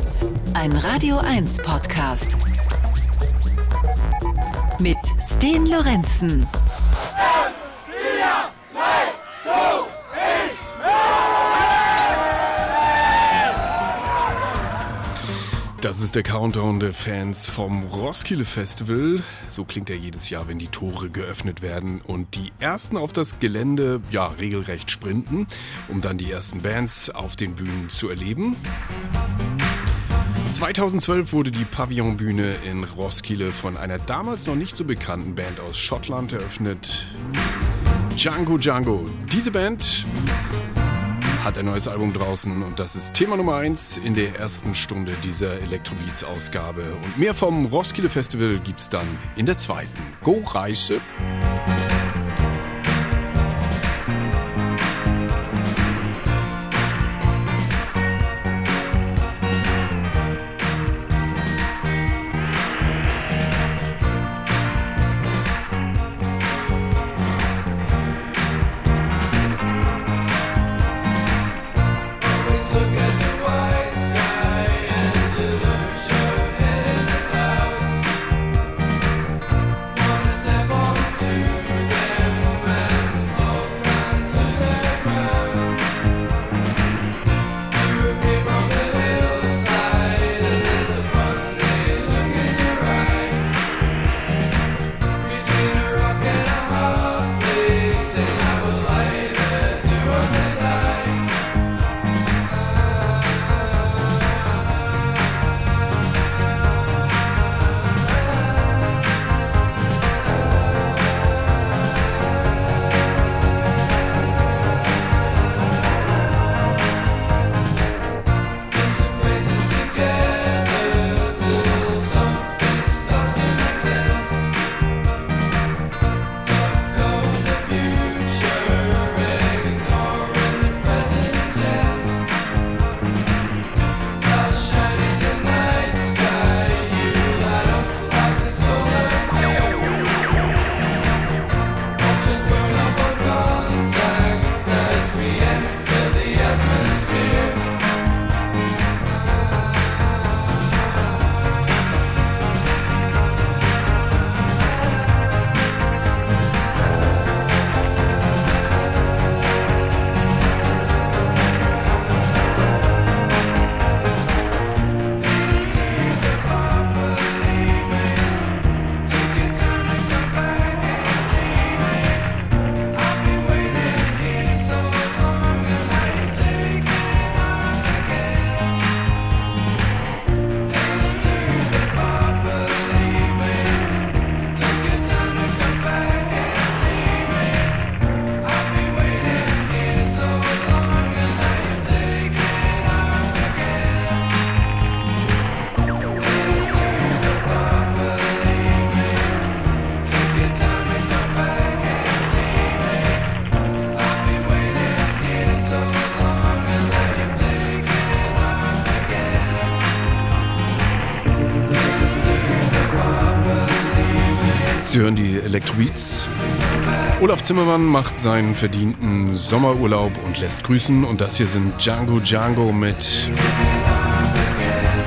1, ein Radio 1 Podcast. Mit Sten Lorenzen. Das ist der Countdown der Fans vom Roskilde Festival. So klingt er jedes Jahr, wenn die Tore geöffnet werden und die ersten auf das Gelände ja regelrecht sprinten, um dann die ersten Bands auf den Bühnen zu erleben. 2012 wurde die Pavillonbühne in Roskilde von einer damals noch nicht so bekannten Band aus Schottland eröffnet. Django Django. Diese Band hat ein neues Album draußen und das ist Thema Nummer 1 in der ersten Stunde dieser Electrobeats-Ausgabe. Und mehr vom Roskilde Festival gibt's dann in der zweiten. Go Reise! Sie hören die Electrobeats. Olaf Zimmermann macht seinen verdienten Sommerurlaub und lässt grüßen. Und das hier sind Django Django mit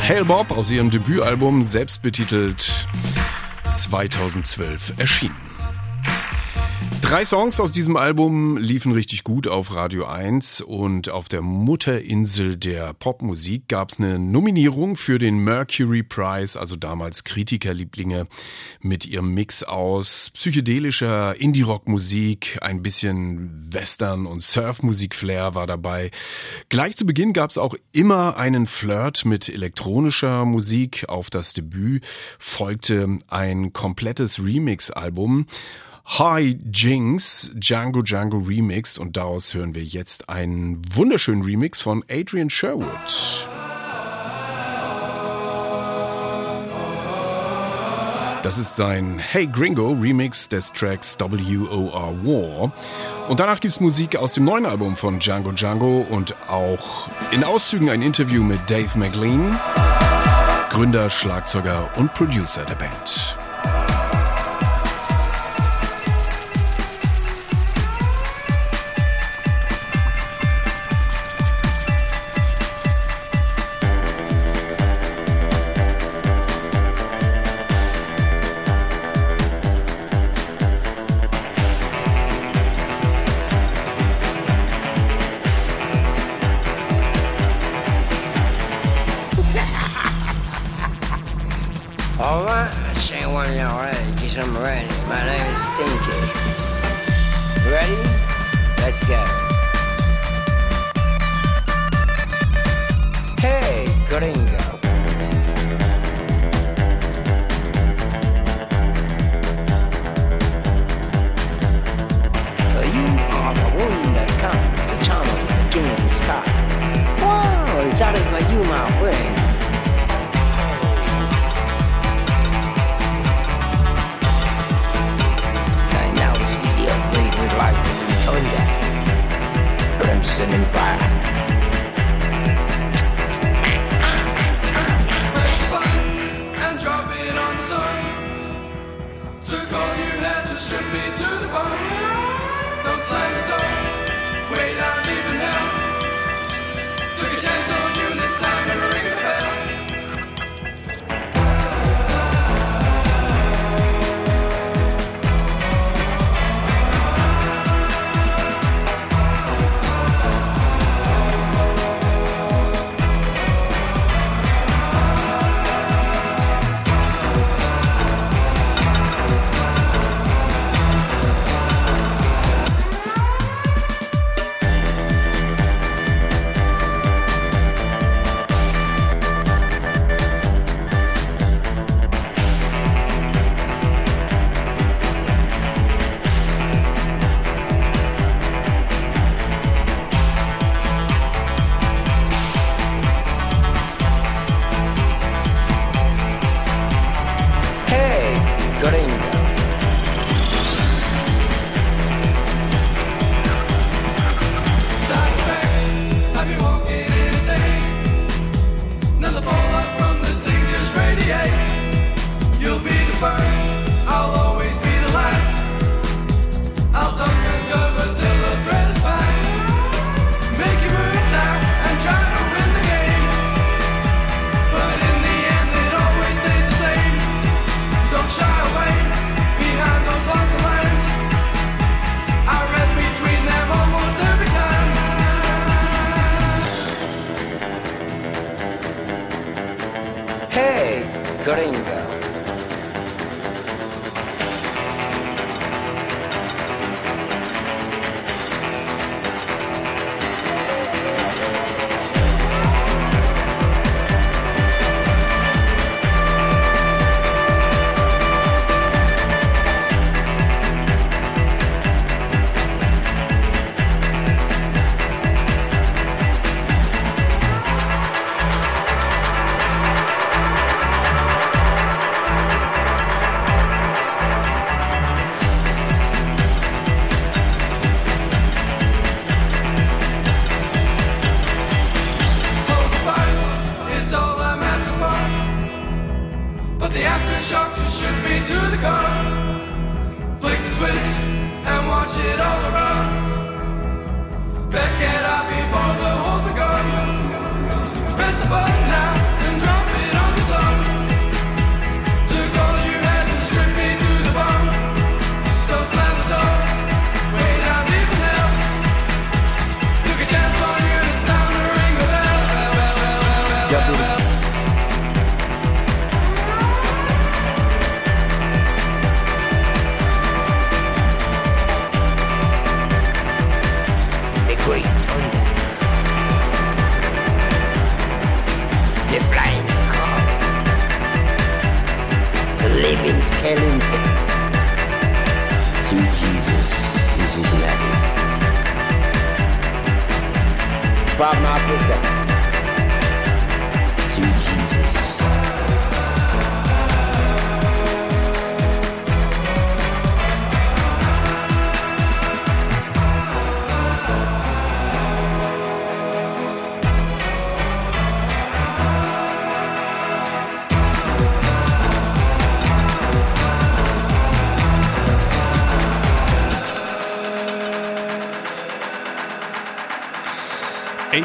Hail Bob aus ihrem Debütalbum, selbst betitelt 2012 erschienen. Drei Songs aus diesem Album liefen richtig gut auf Radio 1 und auf der Mutterinsel der Popmusik gab es eine Nominierung für den Mercury Prize, also damals Kritikerlieblinge mit ihrem Mix aus psychedelischer Indie-Rock-Musik, ein bisschen Western- und Surf-Musik-Flair war dabei. Gleich zu Beginn gab es auch immer einen Flirt mit elektronischer Musik. Auf das Debüt folgte ein komplettes Remix-Album. Hi Jinx, Django Django Remixed und daraus hören wir jetzt einen wunderschönen Remix von Adrian Sherwood. Das ist sein Hey Gringo Remix des Tracks WOR War. Und danach gibt's Musik aus dem neuen Album von Django Django und auch in Auszügen ein Interview mit Dave McLean, Gründer, Schlagzeuger und Producer der Band. Guess I'm ready. My name is Stinky. Ready? Let's go. Hey, gringo. So you are the one that comes to charm of the king of the sky. Wow, it's out of my you, my and thunder. Crimson and fire. and drop it on the. Took all you had to me to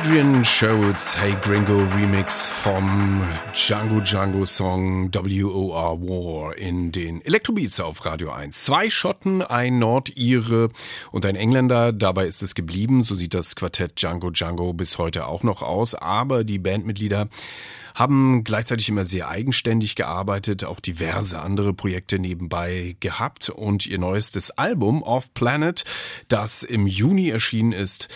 Adrian Sherwoods Hey Gringo Remix vom Django Django Song WOR War in den Elektrobeats auf Radio 1. Zwei Schotten, ein Nordire und ein Engländer. Dabei ist es geblieben. So sieht das Quartett Django Django bis heute auch noch aus. Aber die Bandmitglieder haben gleichzeitig immer sehr eigenständig gearbeitet, auch diverse andere Projekte nebenbei gehabt und ihr neuestes Album Off Planet, das im Juni erschienen ist,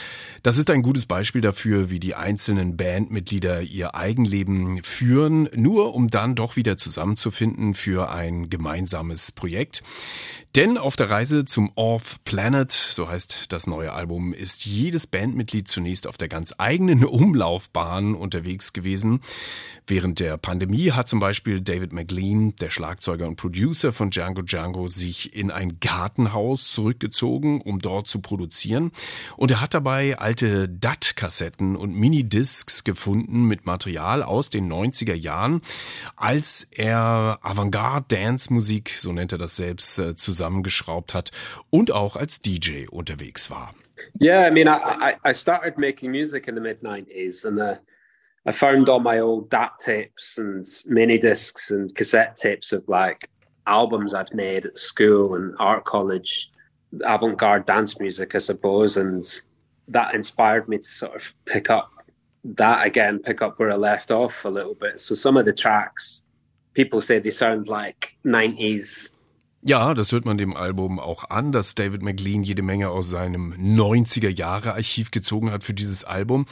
das ist ein gutes Beispiel dafür, wie die einzelnen Bandmitglieder ihr Eigenleben führen, nur um dann doch wieder zusammenzufinden für ein gemeinsames Projekt. Denn auf der Reise zum Off Planet, so heißt das neue Album, ist jedes Bandmitglied zunächst auf der ganz eigenen Umlaufbahn unterwegs gewesen. Während der Pandemie hat zum Beispiel David McLean, der Schlagzeuger und Producer von Django Django, sich in ein Gartenhaus zurückgezogen, um dort zu produzieren. Und er hat dabei alte DAT-Kassetten und Minidiscs gefunden mit Material aus den 90er Jahren, als er Avantgarde-Dance-Musik, so nennt er das selbst, äh, zusammengeschraubt hat und auch als DJ unterwegs war. Yeah, I mean, I, I started making music in the mid 90s and uh, I found all my old DAT tapes and mini discs and cassette tapes of like albums I'd made at school and art college, avant garde dance music, I suppose. And that inspired me to sort of pick up that again, pick up where I left off a little bit. So some of the tracks, people say they sound like 90s Ja, das hört man dem Album auch an, dass David McLean jede Menge aus seinem 90er Jahre Archiv gezogen hat für dieses Album.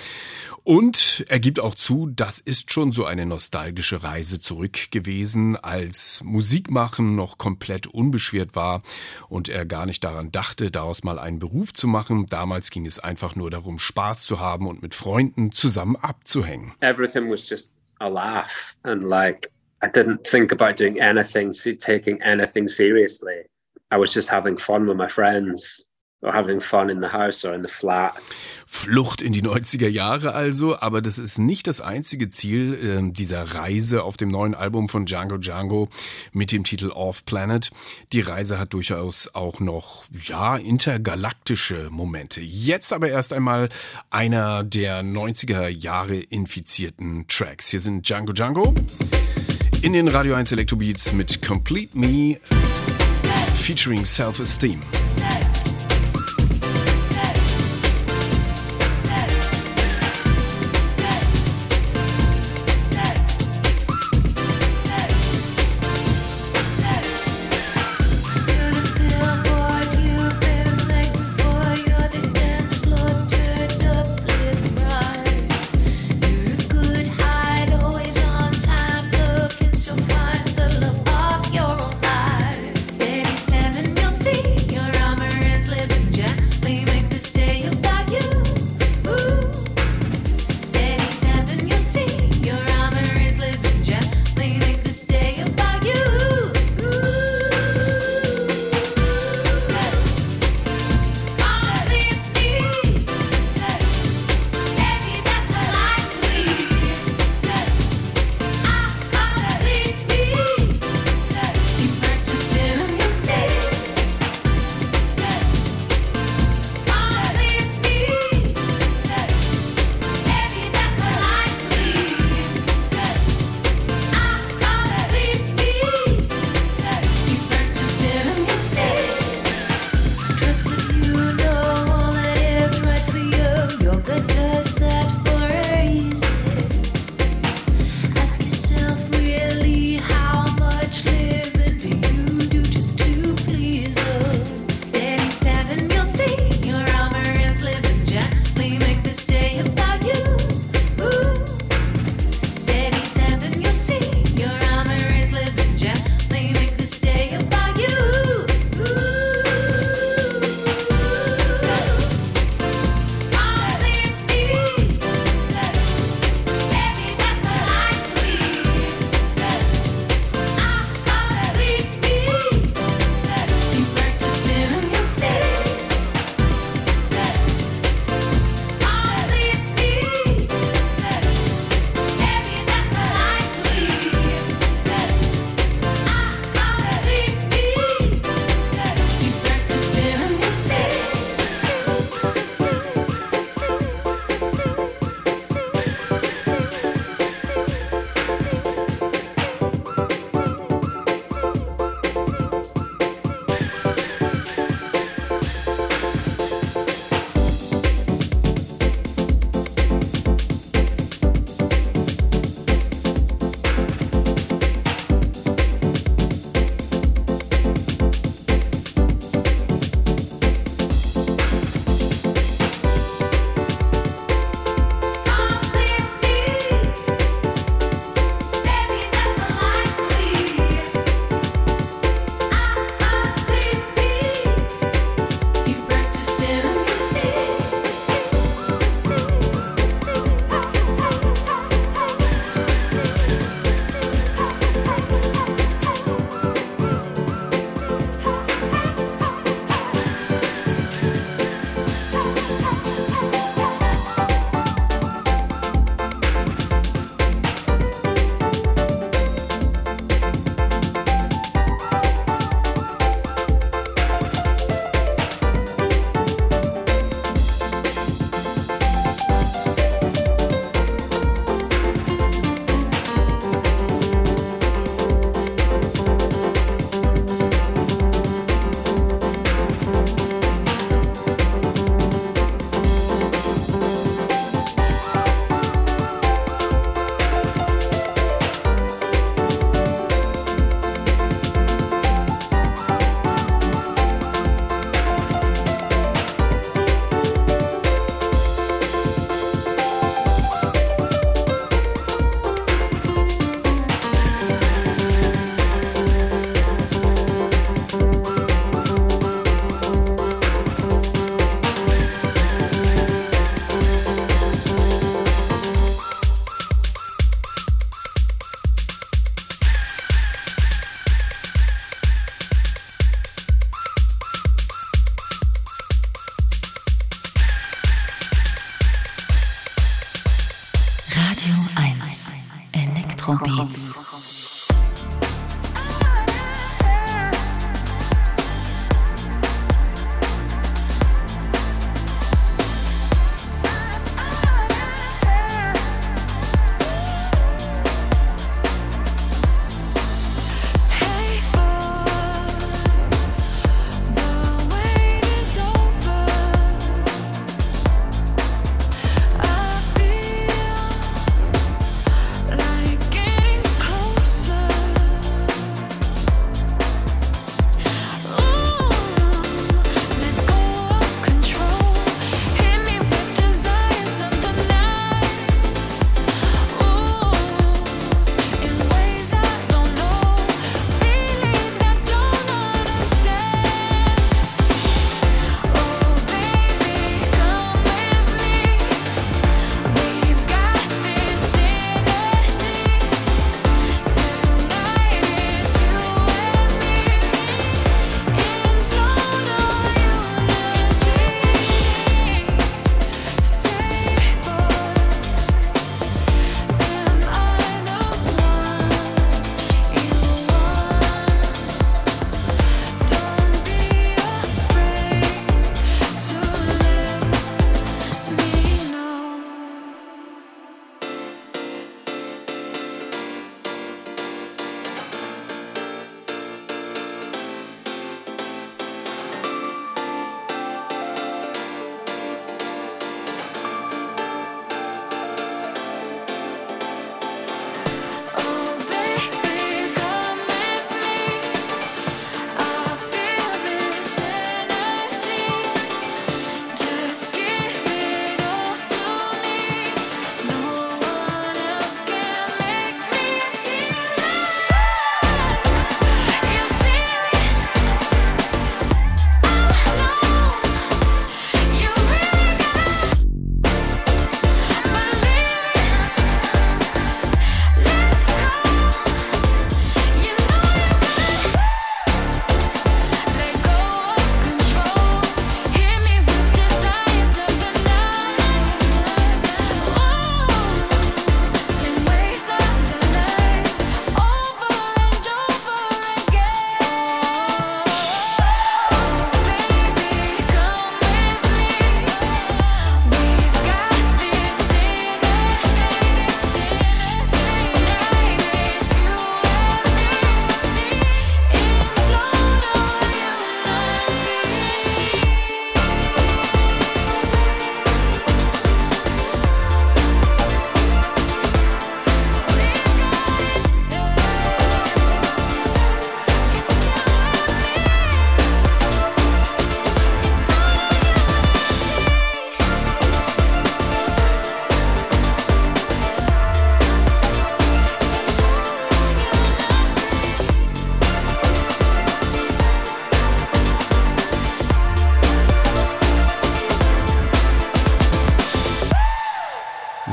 Und er gibt auch zu, das ist schon so eine nostalgische Reise zurück gewesen, als Musikmachen noch komplett unbeschwert war und er gar nicht daran dachte, daraus mal einen Beruf zu machen. Damals ging es einfach nur darum, Spaß zu haben und mit Freunden zusammen abzuhängen. Everything was just a laugh and like I didn't think about doing anything, taking anything seriously. I was just having fun with my friends or having fun in the house or in the flat. Flucht in die 90er Jahre also, aber das ist nicht das einzige Ziel äh, dieser Reise auf dem neuen Album von Django Django mit dem Titel Off Planet. Die Reise hat durchaus auch noch, ja, intergalaktische Momente. Jetzt aber erst einmal einer der 90er Jahre infizierten Tracks. Hier sind Django Django in den Radio 1 Electrobeats mit Complete Me featuring Self-Esteem.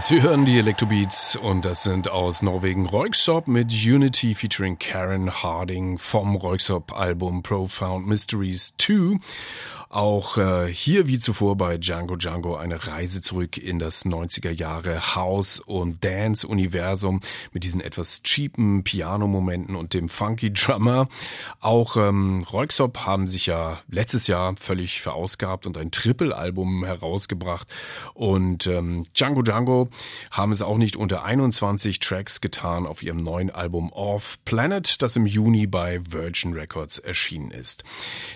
Sie hören die Electrobeats und das sind aus Norwegen Royksopp mit Unity featuring Karen Harding vom Royksopp-Album Profound Mysteries 2. Auch äh, hier wie zuvor bei Django Django eine Reise zurück in das 90er Jahre House- und Dance-Universum mit diesen etwas cheapen Piano-Momenten und dem funky Drummer. Auch ähm, Royksopp haben sich ja letztes Jahr völlig verausgabt und ein Triple-Album herausgebracht und ähm, Django Django haben es auch nicht unter 21 Tracks getan auf ihrem neuen Album Off Planet, das im Juni bei Virgin Records erschienen ist.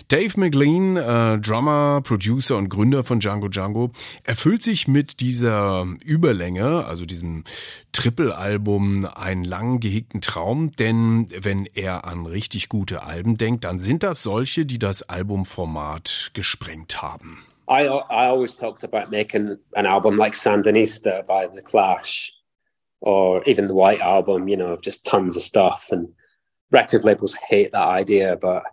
Dave McLean, äh, Drummer, Producer und Gründer von Django Django, erfüllt sich mit dieser Überlänge, also diesem Triple-Album, einen lang gehegten Traum, denn wenn er an richtig gute Alben denkt, dann sind das solche, die das Albumformat gesprengt haben. I I always talked about making an album like Sandinista by The Clash, or even the White Album. You know, just tons of stuff, and record labels hate that idea. But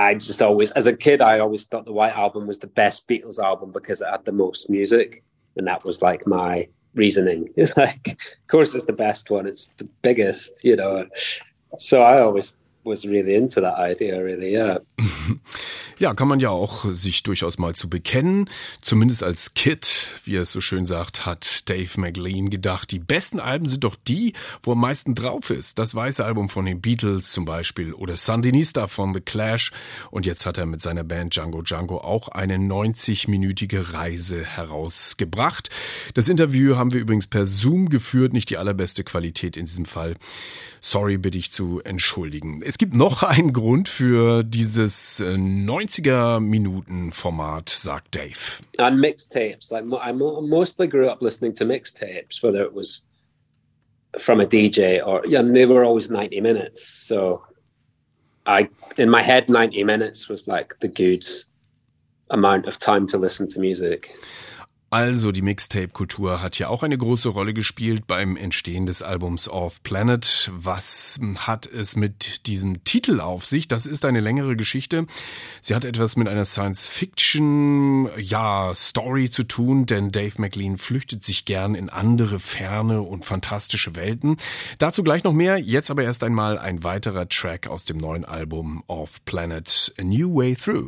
I just always, as a kid, I always thought the White Album was the best Beatles album because it had the most music, and that was like my reasoning. like, of course, it's the best one. It's the biggest. You know, so I always was really into that idea. Really, yeah. Ja, kann man ja auch sich durchaus mal zu bekennen. Zumindest als Kid, wie er es so schön sagt, hat Dave McLean gedacht, die besten Alben sind doch die, wo am meisten drauf ist. Das weiße Album von den Beatles zum Beispiel oder Sandinista von The Clash. Und jetzt hat er mit seiner Band Django Django auch eine 90-minütige Reise herausgebracht. Das Interview haben wir übrigens per Zoom geführt, nicht die allerbeste Qualität in diesem Fall. Sorry, bitte ich zu entschuldigen. Es gibt noch einen Grund für dieses äh, 90er-Minuten-Format, sagt Dave. and mixtapes. Like I mo- mostly grew up listening to mixtapes, whether it was from a DJ or yeah, and they were always ninety minutes. So I, in my head, ninety minutes was like the good amount of time to listen to music. Also die Mixtape-Kultur hat ja auch eine große Rolle gespielt beim Entstehen des Albums Off Planet. Was hat es mit diesem Titel auf sich? Das ist eine längere Geschichte. Sie hat etwas mit einer Science-Fiction, ja, zu tun, denn Dave McLean flüchtet sich gern in andere ferne und fantastische Welten. Dazu gleich noch mehr. Jetzt aber erst einmal ein weiterer Track aus dem neuen Album Off Planet, A New Way Through.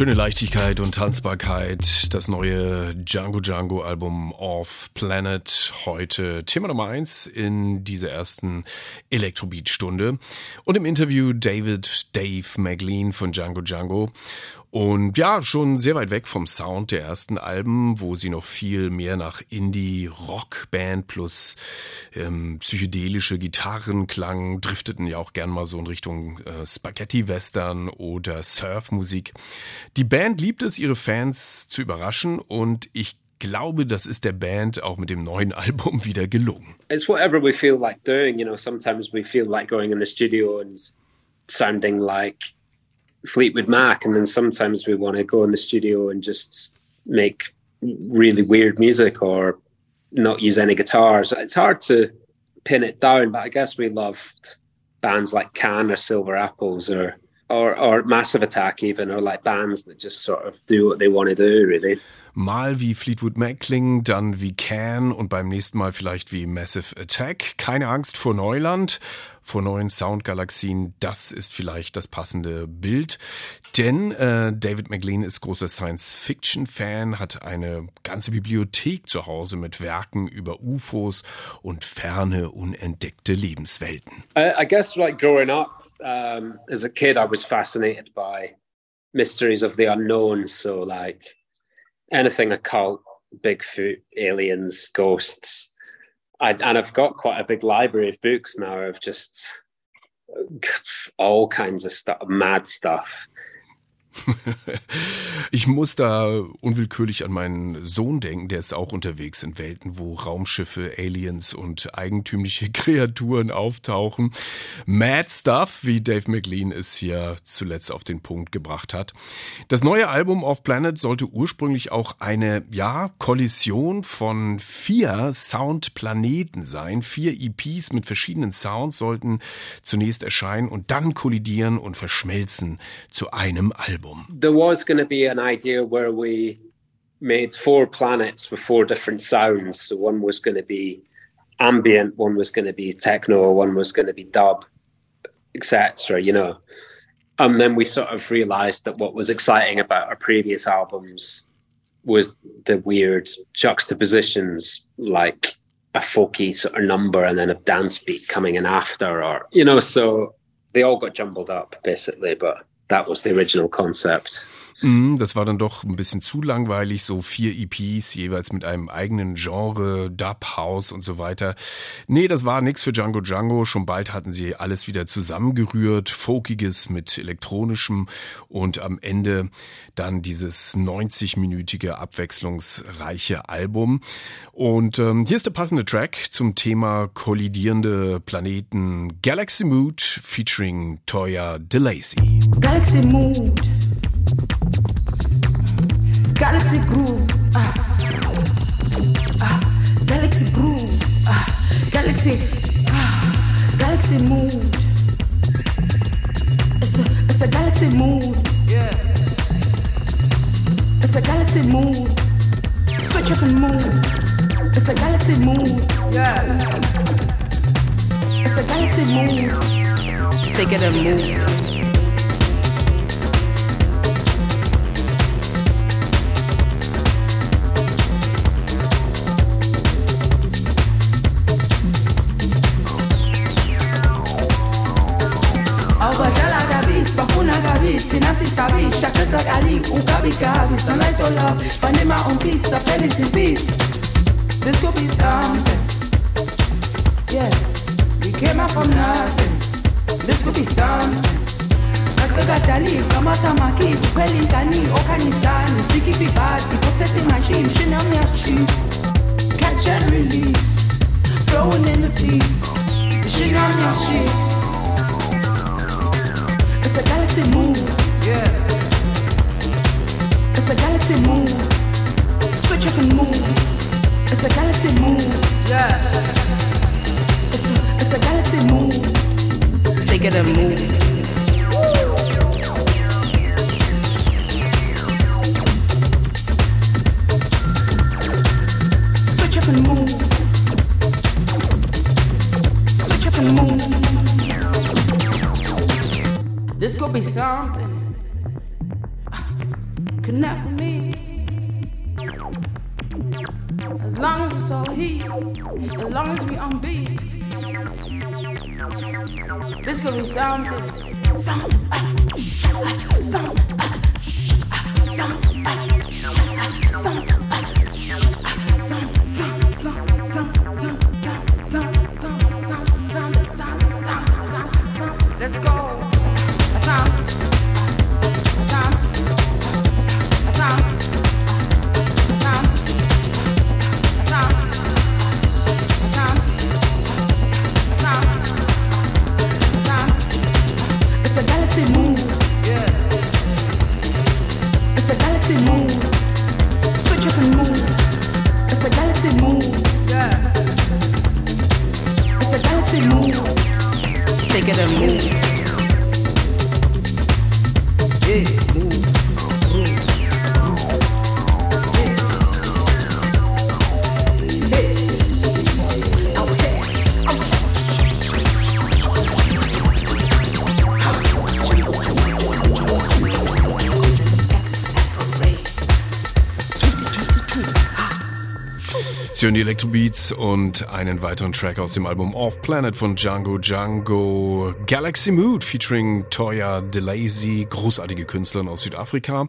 Schöne Leichtigkeit und Tanzbarkeit. Das neue Django Django Album Off Planet. Heute Thema Nummer eins in dieser ersten Elektrobeat-Stunde. Und im Interview David Dave McLean von Django Django. Und ja, schon sehr weit weg vom Sound der ersten Alben, wo sie noch viel mehr nach Indie-Rock-Band plus ähm, psychedelische Gitarren klangen, drifteten ja auch gern mal so in Richtung äh, Spaghetti-Western oder Surf-Musik. Die Band liebt es, ihre Fans zu überraschen und ich glaube, das ist der Band auch mit dem neuen Album wieder gelungen. It's whatever we feel like doing. You know, sometimes we feel like going in the studio and sounding like Fleetwood Mac, and then sometimes we want to go in the studio and just make really weird music or not use any guitars. It's hard to pin it down, but I guess we loved bands like Can or Silver Apples or or or Massive Attack even, or like bands that just sort of do what they want to do, really. Mal wie Fleetwood Mac klingen, dann wie Can und beim nächsten Mal vielleicht wie Massive Attack. Keine Angst vor Neuland, vor neuen Soundgalaxien. Das ist vielleicht das passende Bild. Denn äh, David McLean ist großer Science-Fiction-Fan, hat eine ganze Bibliothek zu Hause mit Werken über UFOs und ferne, unentdeckte Lebenswelten. I, I guess like growing up um, as a kid, I was fascinated by mysteries of the unknown. So like anything occult, Bigfoot, aliens, ghosts. I, and I've got quite a big library of books now of just all kinds of stuff, mad stuff. Ich muss da unwillkürlich an meinen Sohn denken, der ist auch unterwegs in Welten, wo Raumschiffe, Aliens und eigentümliche Kreaturen auftauchen. Mad Stuff, wie Dave McLean es hier zuletzt auf den Punkt gebracht hat. Das neue Album Off Planet sollte ursprünglich auch eine, ja, Kollision von vier Soundplaneten sein. Vier EPs mit verschiedenen Sounds sollten zunächst erscheinen und dann kollidieren und verschmelzen zu einem Album. There was going to be an idea where we made four planets with four different sounds. So one was going to be ambient, one was going to be techno, one was going to be dub, etc. You know, and then we sort of realized that what was exciting about our previous albums was the weird juxtapositions, like a folky sort of number and then a dance beat coming in after, or you know, so they all got jumbled up basically, but that was the original concept. Mm, Das war dann doch ein bisschen zu langweilig, so vier EPs, jeweils mit einem eigenen Genre, Dub, House und so weiter. Nee, das war nix für Django Django. Schon bald hatten sie alles wieder zusammengerührt, Folkiges mit elektronischem und am Ende dann dieses 90-minütige abwechslungsreiche Album. Und ähm, hier ist der passende Track zum Thema kollidierende Planeten Galaxy Mood featuring Toya DeLacy. Galaxy Mood. Galaxy Groove. Ah. Ah. Galaxy Groove. Ah. Galaxy. Ah. Galaxy Mood. It's a, it's a galaxy mood. Yeah. It's a galaxy mood. Switch up and move. It's a galaxy mood. Yeah. It's a galaxy mood. Take it and move. Bafuna kabisi thina sisabisha kazakali ugabigabi sunlight your love finding my own peace I feel it in peace. This could be something. Yeah we came out from nothing. This could be something. Kakakadali kamasamaki kukhwela ingani okhanisani sikhiphe ibhadi protecting my sheen shinamyashis catch and release. Flowing in the peace. Shinamyashis It's a galaxy moon. Yeah. It's a galaxy moon. Switch up and move. It's a galaxy moon. Yeah. It's a, it's a galaxy moon. Take it and move. Switch up and move. Switch up and move. This could be something. connect with me. As long as it's all heat, as long as we on beat. This could be something. Something. Something. Something. Let's go. Sie die Electrobeats und einen weiteren Track aus dem Album Off Planet von Django Django Galaxy Mood featuring Toya DeLazy, großartige Künstlerin aus Südafrika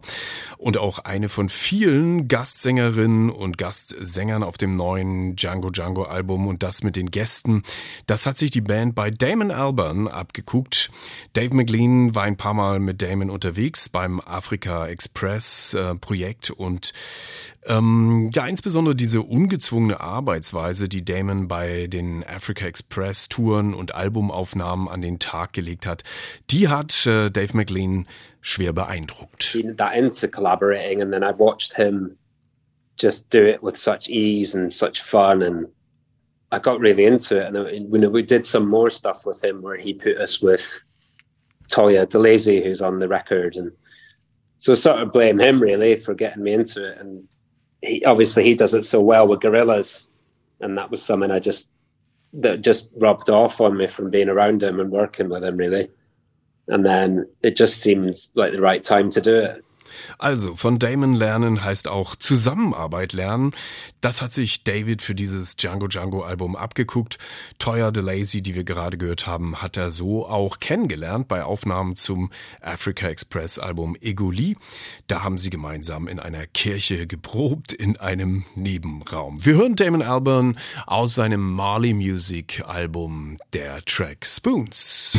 und auch eine von vielen Gastsängerinnen und Gastsängern auf dem neuen Django Django Album und das mit den Gästen. Das hat sich die Band bei Damon Albarn abgeguckt. Dave McLean war ein paar Mal mit Damon unterwegs beim Africa Express äh, Projekt und ähm, ja, insbesondere diese ungezwungene Arbeitsweise, die Damon bei den Africa Express Touren und Albumaufnahmen an den Tag gelegt hat, die hat äh, Dave McLean schwer beeindruckt. that into collaborating and then I watched him just do it with such ease and such fun and I got really into it. And uh, you we did some more stuff with him where he put us with Toya DeLazy who's on the record. And so sort of blame him really for getting me into it. And he obviously he does it so well with gorillas. And that was something I just that just rubbed off on me from being around him and working with him really. And then it just seems like the right time to do it Also, von Damon lernen heißt auch Zusammenarbeit lernen. Das hat sich David für dieses Django Django Album abgeguckt. Toya DeLazy, die wir gerade gehört haben, hat er so auch kennengelernt bei Aufnahmen zum Africa Express Album Egoli. Da haben sie gemeinsam in einer Kirche geprobt in einem Nebenraum. Wir hören Damon Albarn aus seinem Marley Music Album, der Track Spoons.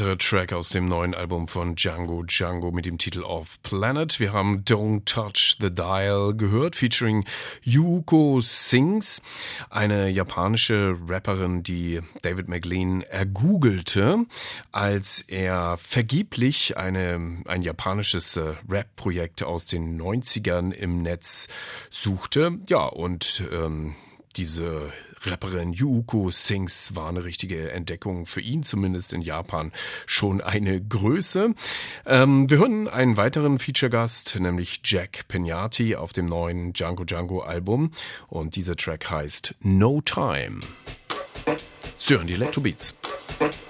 Ein weiterer Track aus dem neuen Album von Django Django mit dem Titel Off Planet. Wir haben Don't Touch the Dial gehört, featuring Yuko Sings, eine japanische Rapperin, die David McLean ergoogelte, als er vergeblich eine, ein japanisches äh, Rap-Projekt aus den 90ern im Netz suchte. Ja, und ähm, diese Rapperin Yuko Sings war eine richtige Entdeckung für ihn, zumindest in Japan schon eine Größe. Ähm, wir hören einen weiteren Feature-Gast, nämlich Jack Peñati auf dem neuen Django Django Album und dieser Track heißt No Time. Sie hören die Electrobeats. No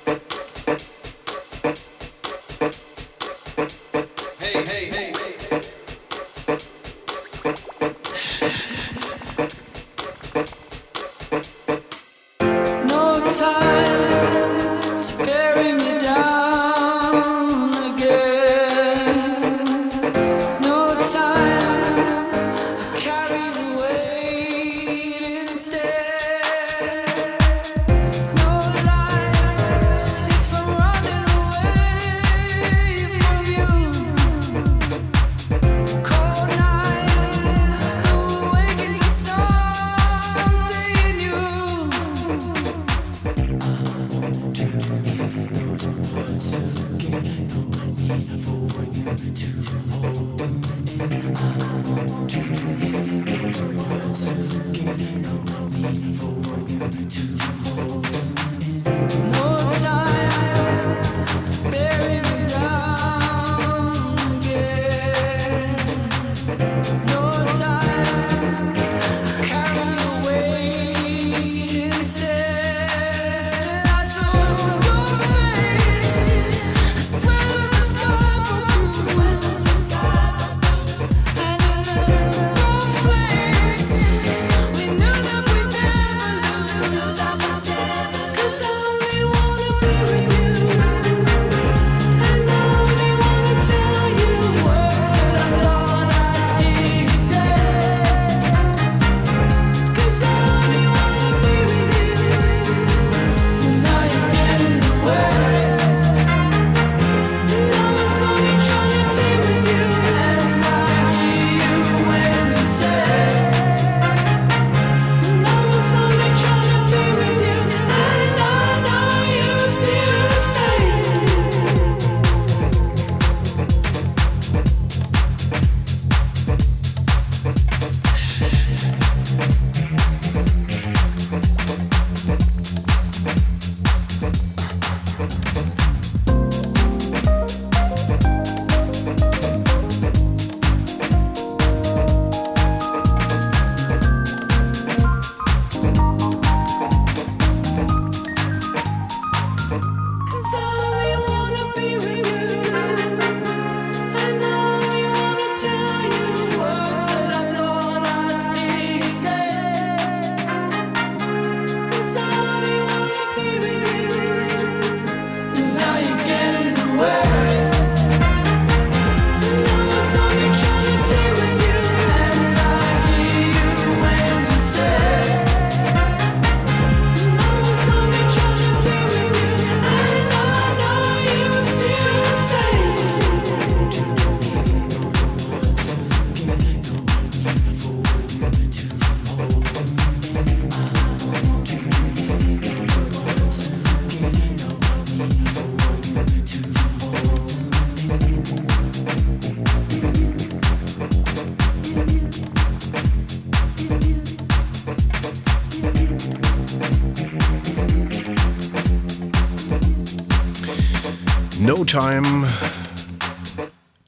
Time.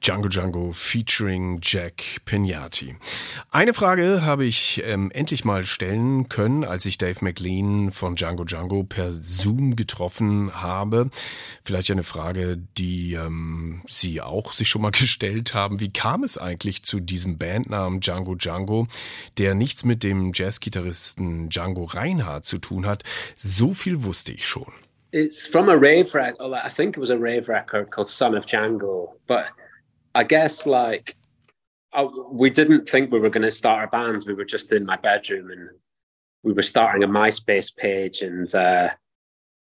Django Django featuring Jack Pignati. Eine Frage habe ich ähm, endlich mal stellen können, als ich Dave McLean von Django Django per Zoom getroffen habe. Vielleicht eine Frage, die ähm, Sie auch sich schon mal gestellt haben. Wie kam es eigentlich zu diesem Bandnamen Django Django, der nichts mit dem Jazzgitarristen Django Reinhardt zu tun hat? So viel wusste ich schon. It's from a rave record. I think it was a rave record called Son of Django. But I guess like I, we didn't think we were going to start a band. We were just in my bedroom and we were starting a MySpace page, and uh,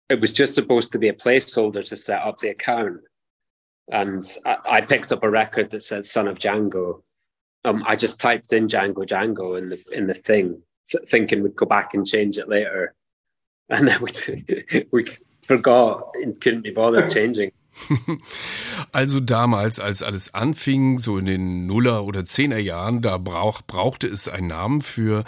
it was just supposed to be a placeholder to set up the account. And I, I picked up a record that said "Son of Django." Um, I just typed in Django Django in the in the thing, thinking we'd go back and change it later, and then we we forgot and couldn't be bothered changing. Also damals, als alles anfing, so in den Nuller- oder Zehner Jahren, da brauch, brauchte es einen Namen für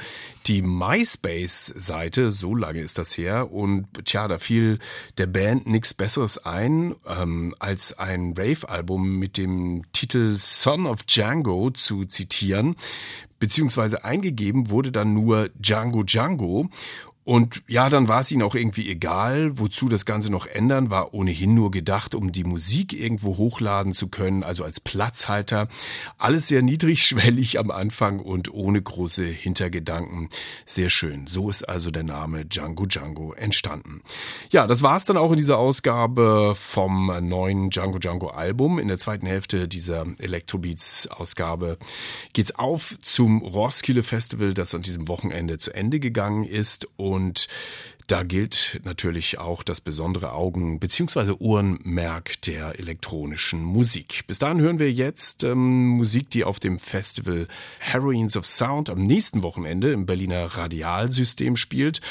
die MySpace-Seite, so lange ist das her. Und tja, da fiel der Band nichts Besseres ein, ähm, als ein Rave-Album mit dem Titel Son of Django zu zitieren. Beziehungsweise eingegeben wurde dann nur Django Django. Und ja, dann war es ihnen auch irgendwie egal, wozu das Ganze noch ändern, war ohnehin nur gedacht, um die Musik irgendwo hochladen zu können, also als Platzhalter. Alles sehr niedrigschwellig am Anfang und ohne große Hintergedanken. Sehr schön. So ist also der Name Django Django entstanden. Ja, das war es dann auch in dieser Ausgabe vom neuen Django Django Album. In der zweiten Hälfte dieser Electrobeats Ausgabe geht's auf zum Roskilde Festival, das an diesem Wochenende zu Ende gegangen ist. Und und da gilt natürlich auch das besondere Augen- bzw. Ohrenmerk der elektronischen Musik. Bis dahin hören wir jetzt ähm, Musik, die auf dem Festival Heroines of Sound am nächsten Wochenende im Berliner Radialsystem spielt.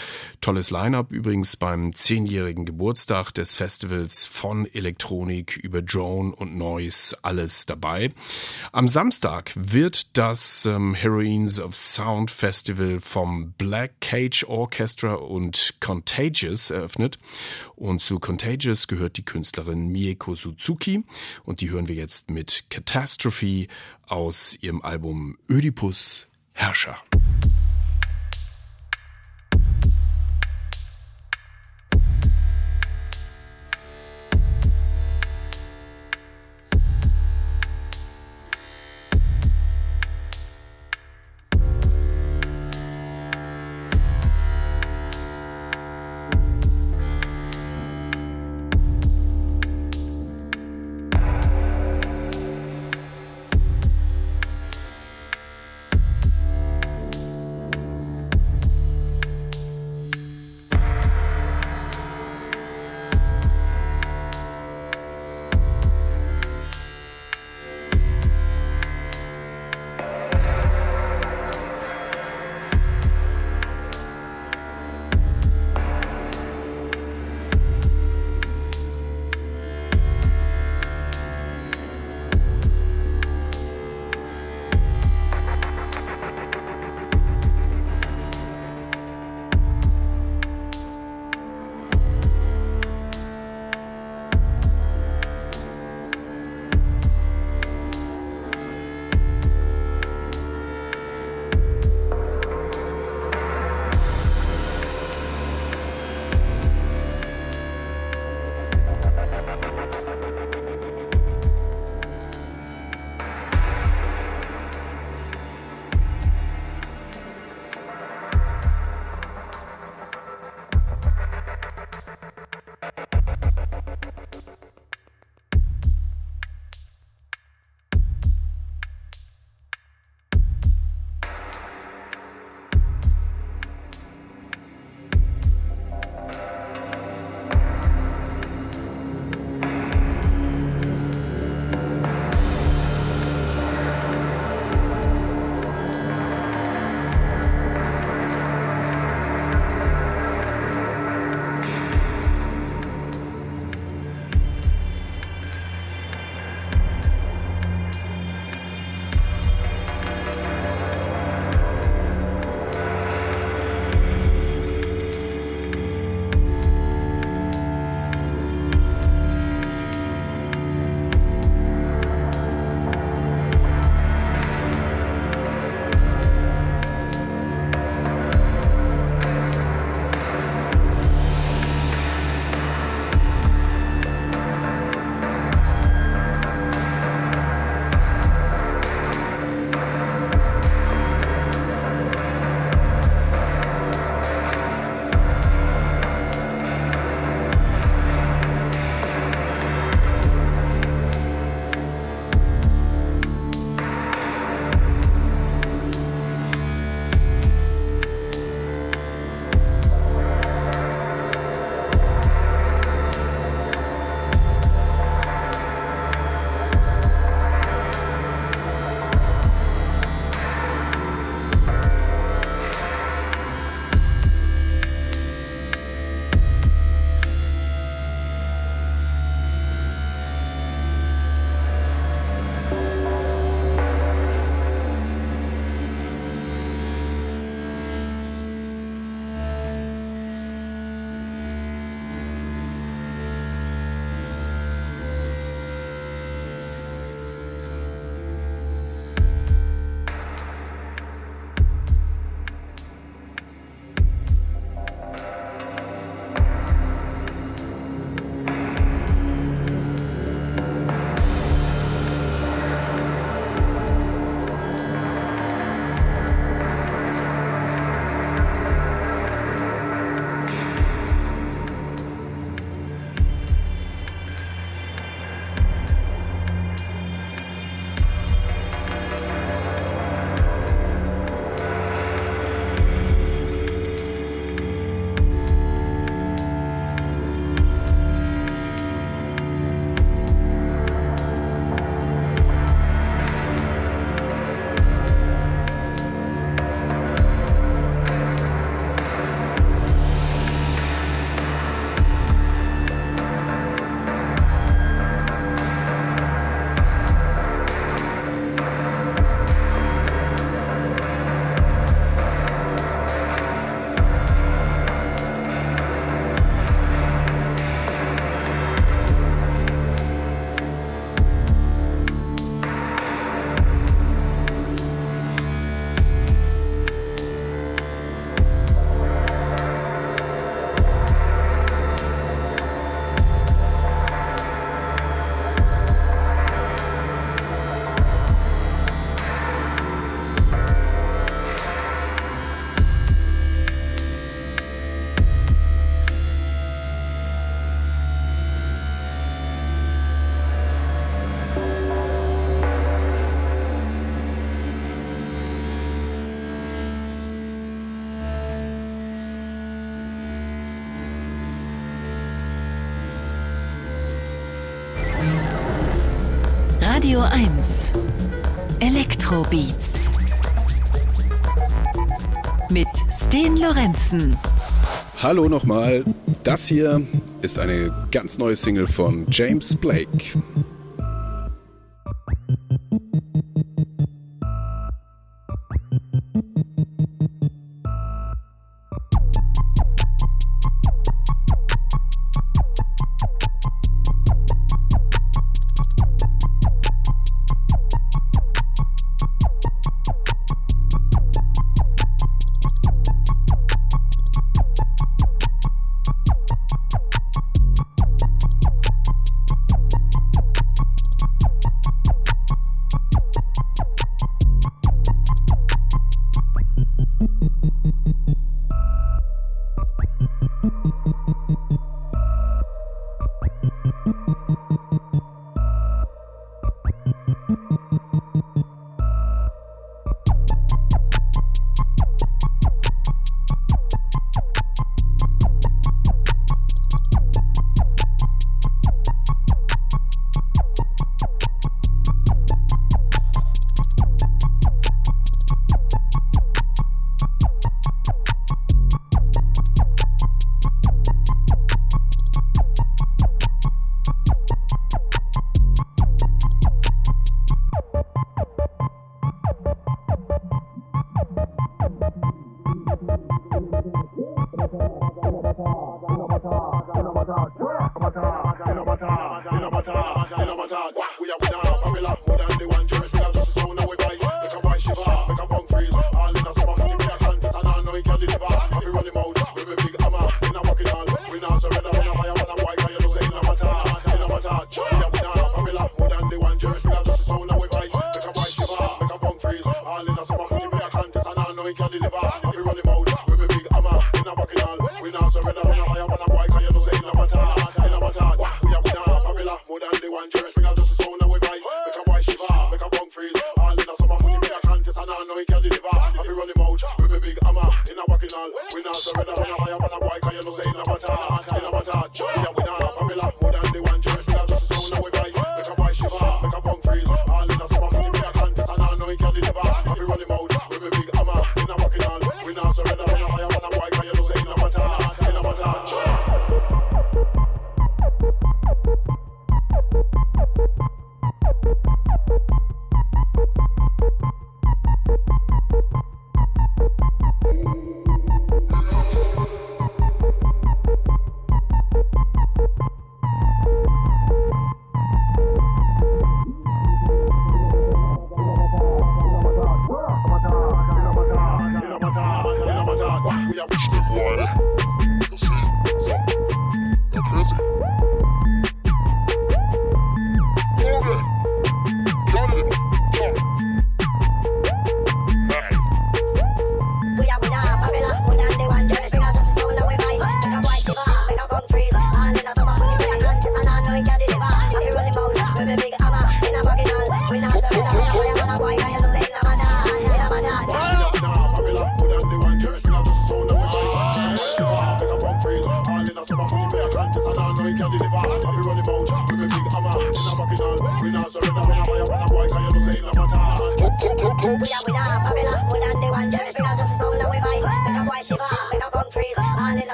Tolles Line-up übrigens beim zehnjährigen Geburtstag des Festivals von Elektronik über Drone und Noise alles dabei. Am Samstag wird das ähm, Heroines of Sound Festival vom Black Cage Orchestra und Contagious eröffnet. Und zu Contagious gehört die Künstlerin Mieko Suzuki. Und die hören wir jetzt mit Catastrophe aus ihrem Album Ödipus Herrscher. Radio 1 Elektrobeats mit Sten Lorenzen. Hallo nochmal. Das hier ist eine ganz neue Single von James Blake.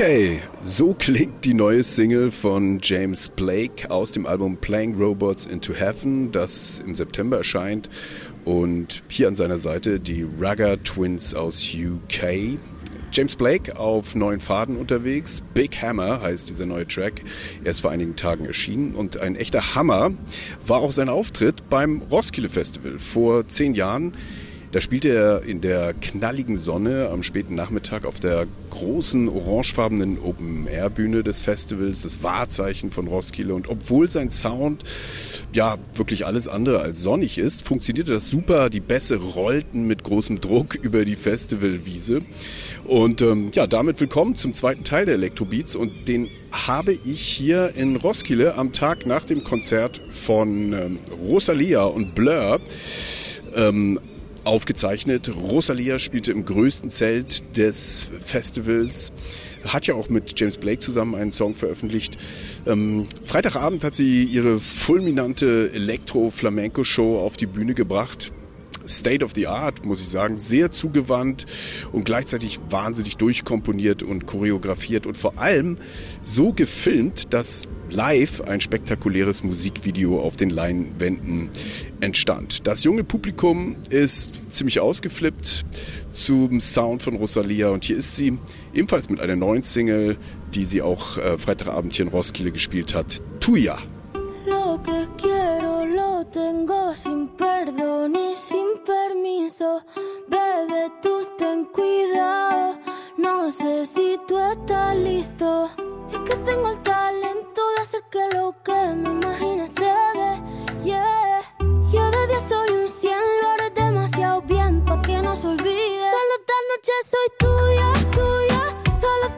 Okay, so klingt die neue Single von James Blake aus dem Album Playing Robots into Heaven, das im September erscheint. Und hier an seiner Seite die Rugger Twins aus UK. James Blake auf neuen Faden unterwegs. Big Hammer heißt dieser neue Track. Er ist vor einigen Tagen erschienen. Und ein echter Hammer war auch sein Auftritt beim Roskilde Festival vor zehn Jahren. Da spielte er in der knalligen Sonne am späten Nachmittag auf der großen orangefarbenen Open-Air-Bühne des Festivals, das Wahrzeichen von Roskilde. Und obwohl sein Sound ja wirklich alles andere als sonnig ist, funktionierte das super. Die Bässe rollten mit großem Druck über die Festivalwiese. Und ähm, ja, damit willkommen zum zweiten Teil der Elektrobeats und den habe ich hier in Roskilde am Tag nach dem Konzert von ähm, Rosalia und Blur ähm, aufgezeichnet. Rosalia spielte im größten Zelt des Festivals. Hat ja auch mit James Blake zusammen einen Song veröffentlicht. Ähm, Freitagabend hat sie ihre fulminante Elektro-Flamenco-Show auf die Bühne gebracht. State of the Art, muss ich sagen, sehr zugewandt und gleichzeitig wahnsinnig durchkomponiert und choreografiert und vor allem so gefilmt, dass live ein spektakuläres Musikvideo auf den Leinwänden entstand. Das junge Publikum ist ziemlich ausgeflippt zum Sound von Rosalia und hier ist sie ebenfalls mit einer neuen Single, die sie auch äh, Freitagabend hier in Roskilde gespielt hat, Tuya. Permiso. Bebe, tú ten cuidado. No sé si tú estás listo. Es que tengo el talento de hacer que lo que me imagine se dé. Yeah. Yo de 10 soy un 100, lo haré demasiado bien pa' que no se olvide. Solo esta noche soy tuya, tuya. Solo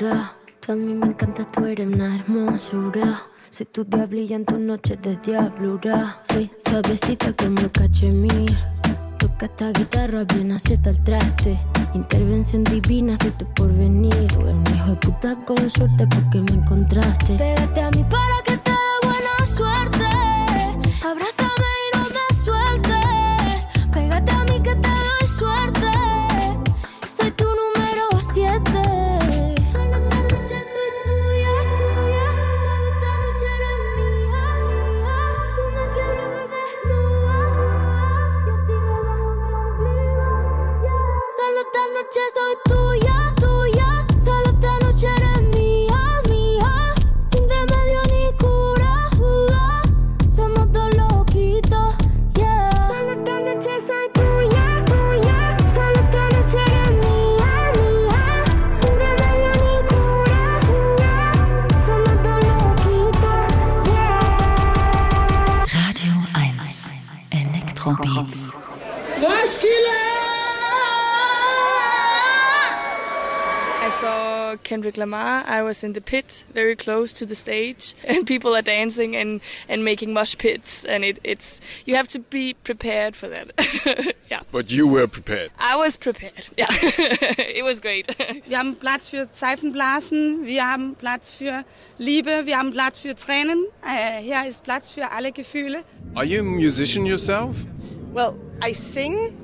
Escultura. Tú a mí me encanta, tú eres una hermosura. Soy tu diablilla en tus noches de diablura. Soy suavecita como cachemir. Toca esta guitarra, bien acierta el traste. Intervención divina, soy tu porvenir. Tú eres un hijo de puta con suerte porque me encontraste. Pégate a mí para noche soy tuya, Kendrick Lamar. I was in the pit, very close to the stage, and people are dancing and, and making mosh pits, and it, it's you have to be prepared for that. yeah, But you were prepared. I was prepared. Yeah, it was great. Wir haben Platz für Seifenblasen, wir haben Platz für Liebe, wir haben Platz für Tränen. Äh, hier ist Platz für alle Gefühle. Are you a musician yourself? Well, I sing.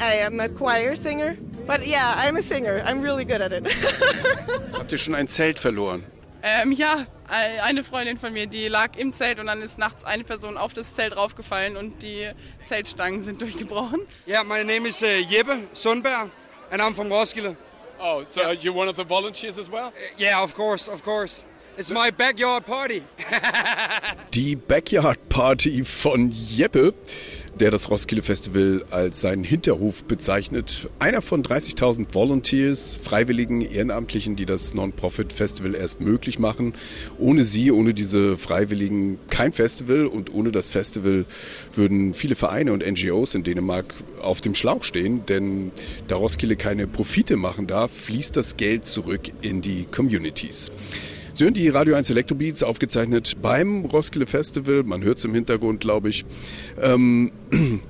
I am a choir singer. But yeah, I'm a singer. I'm really good at it. Habt ihr schon ein Zelt verloren? Ähm, ja, äh, eine Freundin von mir, die lag im Zelt und dann ist nachts eine Person auf das Zelt raufgefallen und die Zeltstangen sind durchgebrochen. Yeah, my name is uh, Jeppe Sundberg, and I'm from Roskilde. Oh, so you're one of the volunteers as well? Yeah, of course, of course. It's my backyard party. Die Backyard Party von Jeppe, der das Roskilde Festival als seinen Hinterhof bezeichnet. Einer von 30.000 Volunteers, Freiwilligen, Ehrenamtlichen, die das Non-Profit Festival erst möglich machen. Ohne sie, ohne diese Freiwilligen kein Festival und ohne das Festival würden viele Vereine und NGOs in Dänemark auf dem Schlauch stehen, denn da Roskilde keine Profite machen darf, fließt das Geld zurück in die Communities. Sie hören die Radio 1 Electrobeats, aufgezeichnet beim Roskilde Festival. Man hört es im Hintergrund, glaube ich. Ähm,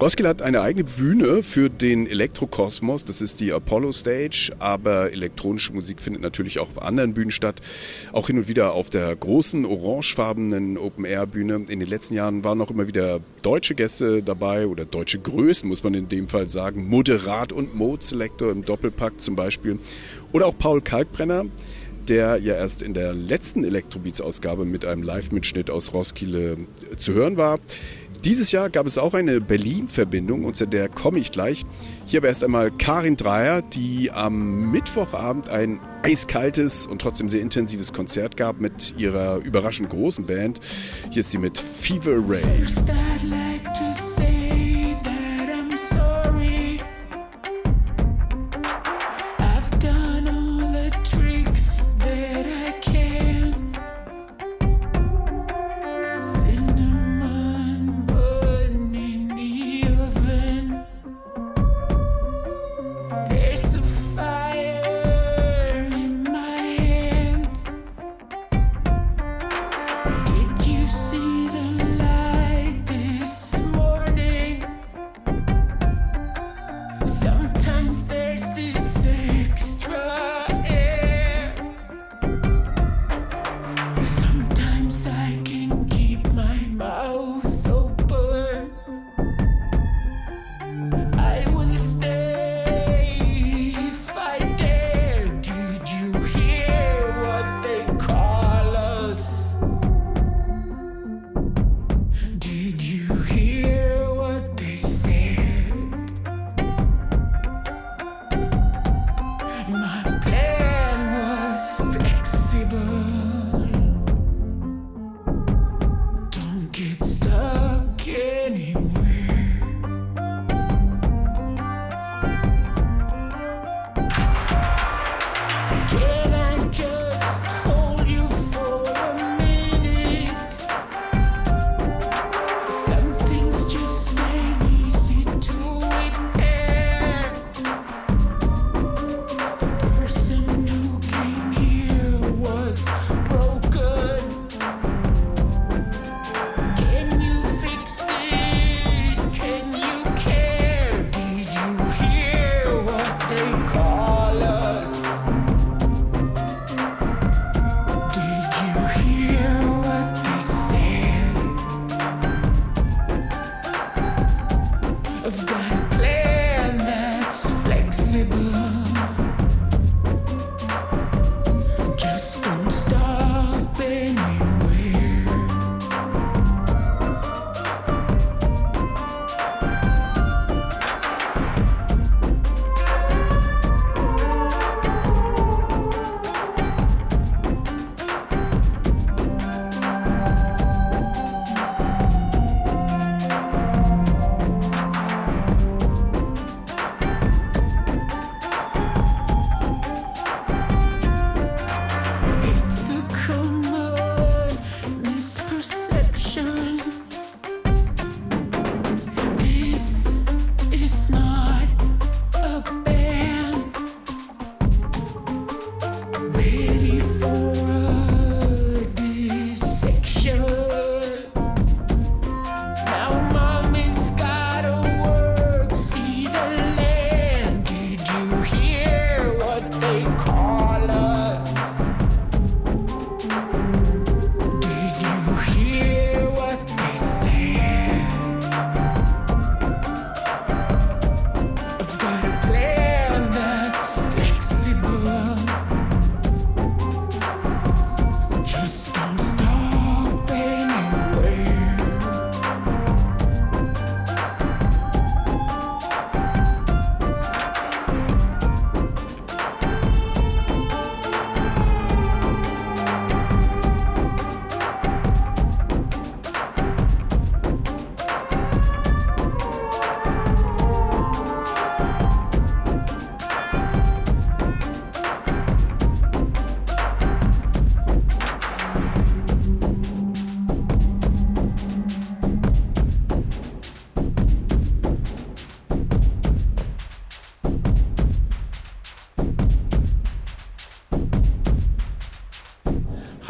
Roskilde hat eine eigene Bühne für den Elektrokosmos, das ist die Apollo Stage, aber elektronische Musik findet natürlich auch auf anderen Bühnen statt, auch hin und wieder auf der großen orangefarbenen Open-Air-Bühne. In den letzten Jahren waren auch immer wieder deutsche Gäste dabei oder deutsche Größen, muss man in dem Fall sagen, Moderat und Mode Selector im Doppelpack zum Beispiel oder auch Paul Kalkbrenner, der ja erst in der letzten Elektrobeats-Ausgabe mit einem Live-Mitschnitt aus Roskilde zu hören war. Dieses Jahr gab es auch eine Berlin-Verbindung, und zu der komme ich gleich. Hier aber erst einmal Karin Dreier, die am Mittwochabend ein eiskaltes und trotzdem sehr intensives Konzert gab mit ihrer überraschend großen Band. Hier ist sie mit Fever Ray.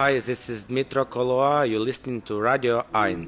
Hi, this is Dmitro Koloa. You're listening to Radio 1.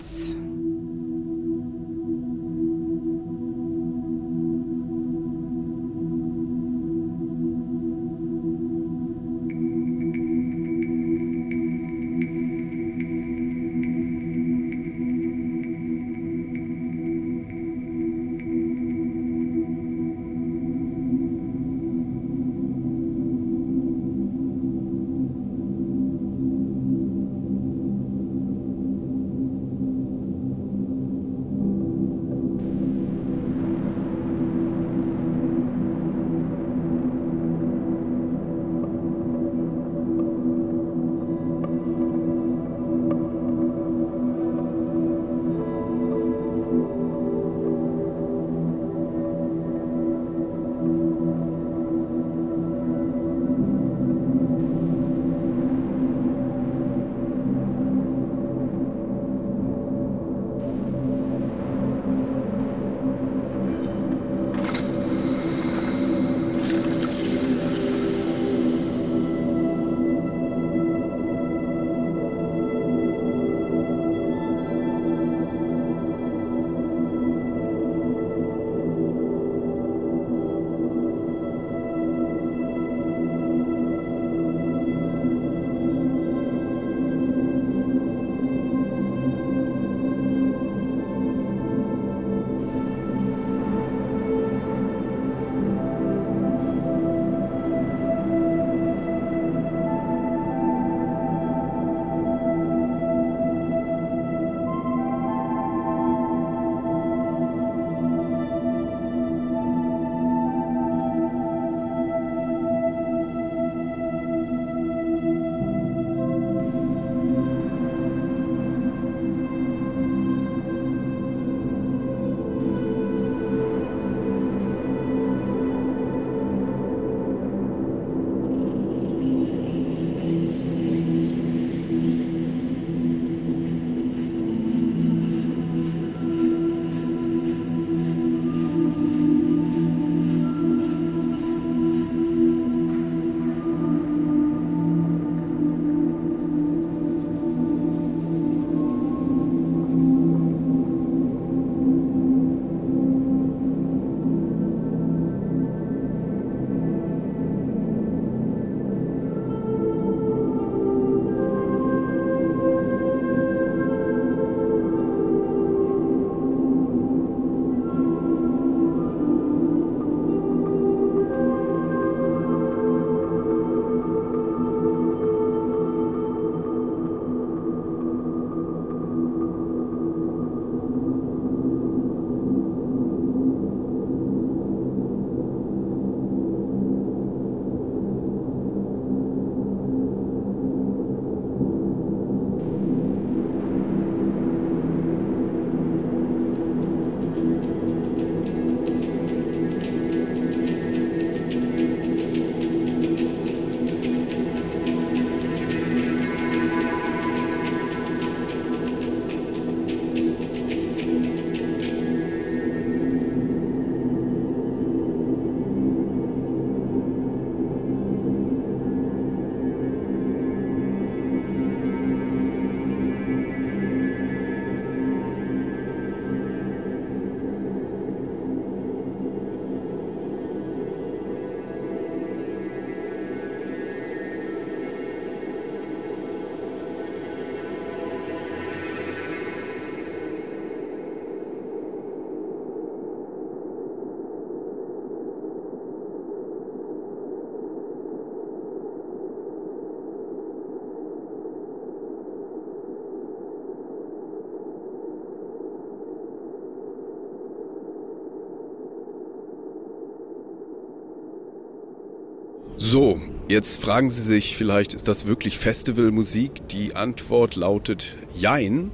So, jetzt fragen Sie sich vielleicht, ist das wirklich Festivalmusik? Die Antwort lautet Jein.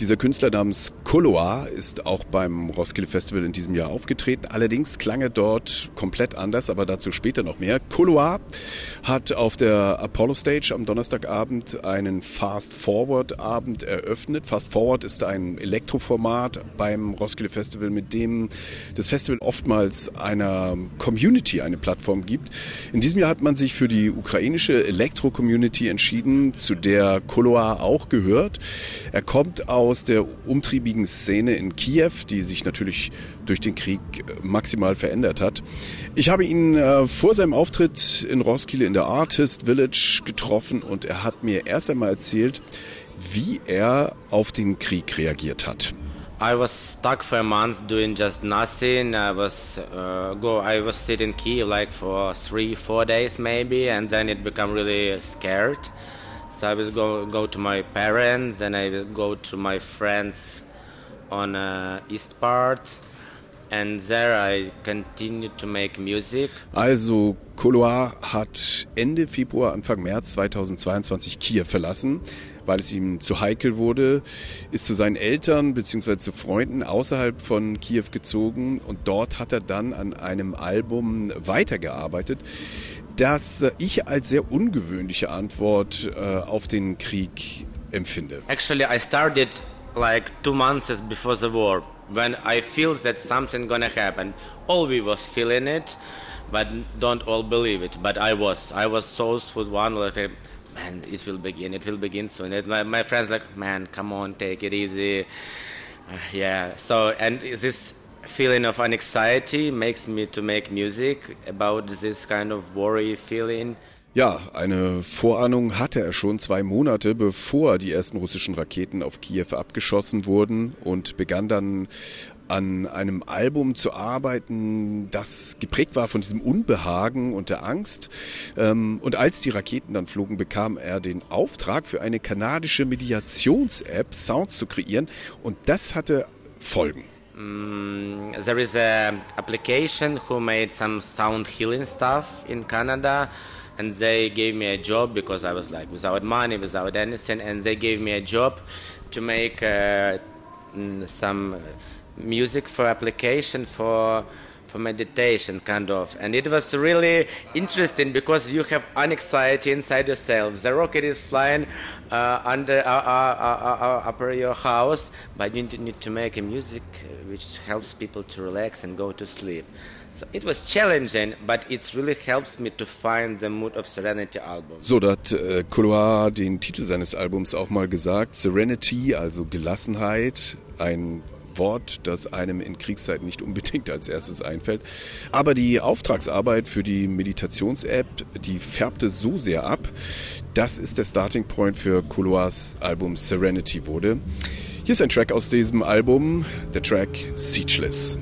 Dieser Künstler namens Koloa ist auch beim Roskilde Festival in diesem Jahr aufgetreten. Allerdings klang er dort komplett anders, aber dazu später noch mehr. Koloa hat auf der Apollo Stage am Donnerstagabend einen Fast Forward Abend eröffnet. Fast Forward ist ein Elektroformat beim Roskilde Festival, mit dem das Festival oftmals einer Community eine Plattform gibt. In diesem Jahr hat man sich für die ukrainische Elektro-Community entschieden, zu der Koloa auch gehört. Er kommt aus der umtriebigen Szene in Kiew, die sich natürlich durch den Krieg maximal verändert hat. Ich habe ihn äh, vor seinem Auftritt in Roskilde in der Artist Village getroffen und er hat mir erst einmal erzählt, wie er auf den Krieg reagiert hat. I was stuck for a month doing just nothing. I was uh, go. I was sitting in Kiev like for three, four days maybe, and then it became really scared. So I would go go to my parents, and I would go to my friends on uh, east part, and there I continued to make music. Also Koloa hat Ende Februar, Anfang März 2022 Kiew verlassen, weil es ihm zu heikel wurde, ist zu seinen Eltern bzw. zu Freunden außerhalb von Kiew gezogen und dort hat er dann an einem Album weitergearbeitet, das ich als sehr ungewöhnliche Antwort äh, auf den Krieg empfinde. Actually, I started like two months before the war when I feel that something gonna happen. All we was feeling it, but don't all believe it. But I was, I was so with one like, man, it will begin, it will begin soon. And my, my friends like, man, come on, take it easy. Uh, yeah. So and this feeling of anxiety makes me to make music about this kind of worry feeling. Ja, eine Vorahnung hatte er schon zwei Monate, bevor die ersten russischen Raketen auf Kiew abgeschossen wurden und begann dann an einem Album zu arbeiten, das geprägt war von diesem Unbehagen und der Angst. Ähm, Und als die Raketen dann flogen, bekam er den Auftrag für eine kanadische Mediations-App Sounds zu kreieren und das hatte Folgen. Mm, there is a application who made some sound healing stuff in Canada, and they gave me a job because I was like without money, without anything, and they gave me a job to make uh, mm, some music for application for for meditation kind of. And it was really interesting because you have anxiety inside yourself. The rocket is flying uh, under uh, uh, uh, uh, upper your house but you need to make a music which helps people to relax and go to sleep so it was challenging but it really helps me to find the mood of serenity album So, da hat äh, Koloa den Titel seines Albums auch mal gesagt. Serenity, also Gelassenheit, ein Wort, das einem in Kriegszeiten nicht unbedingt als erstes einfällt. Aber die Auftragsarbeit für die Meditations-App, die färbte so sehr ab, dass es der Starting Point für Koloas Album Serenity wurde. Hier ist ein Track aus diesem Album, der Track Siegeless.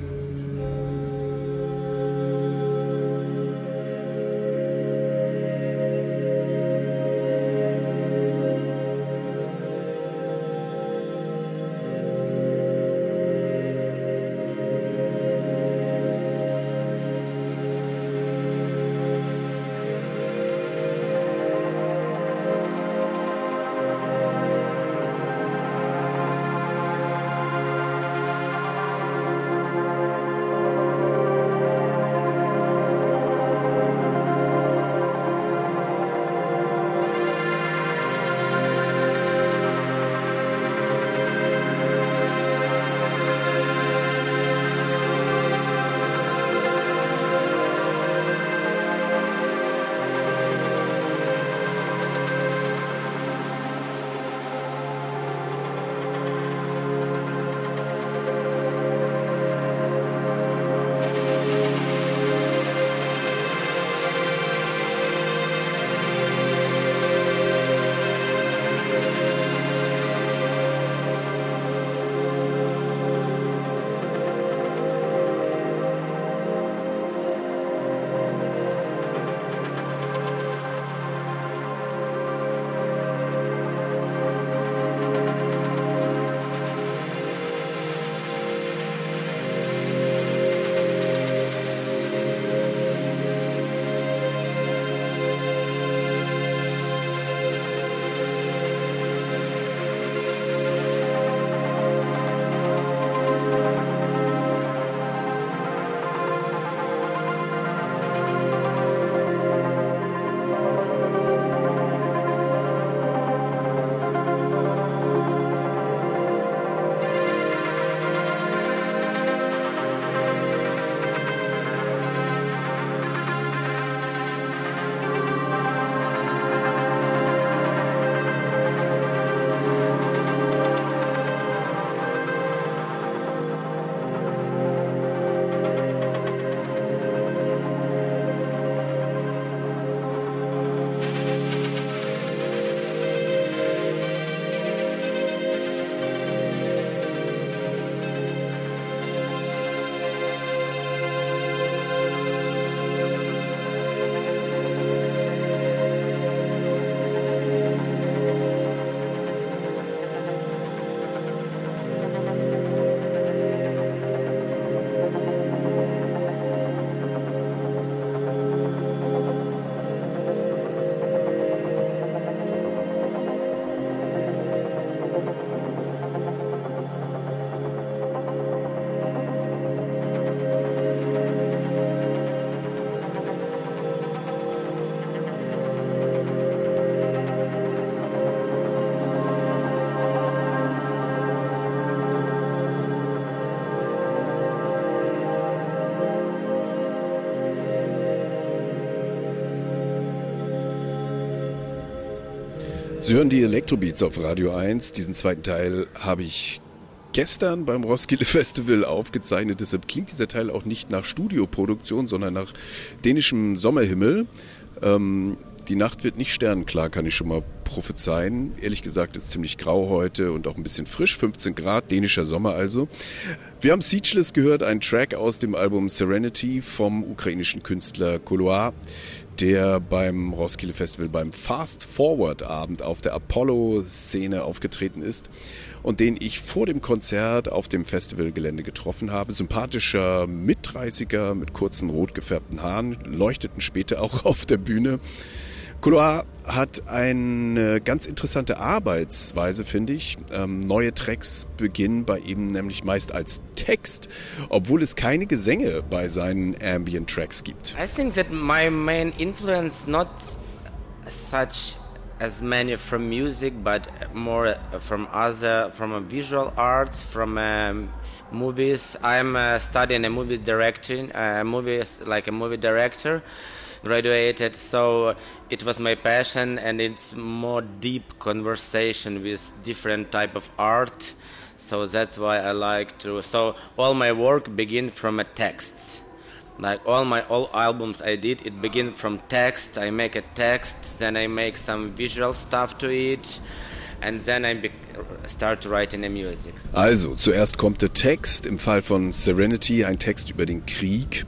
Sie hören die Electrobeats auf Radio 1. Diesen zweiten Teil habe ich gestern beim Roskilde Festival aufgezeichnet. Deshalb klingt dieser Teil auch nicht nach Studioproduktion, sondern nach dänischem Sommerhimmel. Ähm, die Nacht wird nicht sternenklar, kann ich schon mal prophezeien. Ehrlich gesagt ist ziemlich grau heute und auch ein bisschen frisch, 15 Grad, dänischer Sommer also. Wir haben Speechless gehört, ein Track aus dem Album Serenity vom ukrainischen Künstler Koloir, der beim Roskilde Festival beim Fast Forward Abend auf der Apollo-Szene aufgetreten ist und den ich vor dem Konzert auf dem Festivalgelände getroffen habe. Sympathischer Mit-30er mit kurzen rot gefärbten Haaren, leuchteten später auch auf der Bühne. Couloir hat eine ganz interessante Arbeitsweise, finde ich. Ähm, neue Tracks beginnen bei ihm nämlich meist als Text, obwohl es keine Gesänge bei seinen Ambient Tracks gibt. I think that my main influence not such as many from music, but more from other from visual arts, from um, movies. I'm uh, studying a movie directing, uh, movies like a movie director. Graduated, so it was my passion, and it's more deep conversation with different type of art. So that's why I like to. So all my work begin from a text like all my all albums i did it begin from text i make a text then i make some visual stuff to it and then i start writing the music Also, zuerst kommt der Text, im Fall von Serenity ein Text über den Krieg,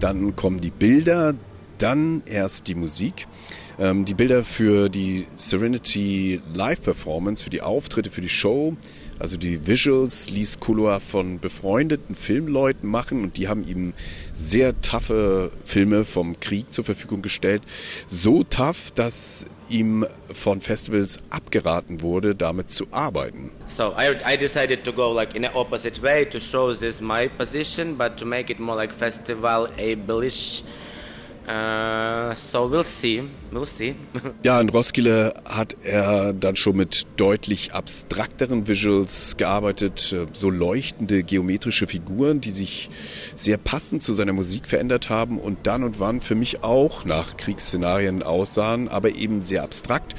dann kommen die Bilder, dann erst die Musik. Ähm, die Bilder für die Serenity Live-Performance, für die Auftritte, für die Show, also die Visuals ließ Couloir von befreundeten Filmleuten machen und die haben ihm sehr taffe Filme vom Krieg zur Verfügung gestellt. So tough, dass ihm von Festivals abgeraten wurde, damit zu arbeiten. so I, I decided to go like in an opposite way to show this my position but to make it more like festival ableish uh, so we'll see we'll see Ja, in Roskilde hat er dann schon mit deutlich abstrakteren Visuals gearbeitet, äh, so leuchtende geometrische Figuren, die sich sehr passend zu seiner Musik verändert haben und dann und wann für mich auch nach Kriegsszenarien aussahen, aber eben sehr abstrakt.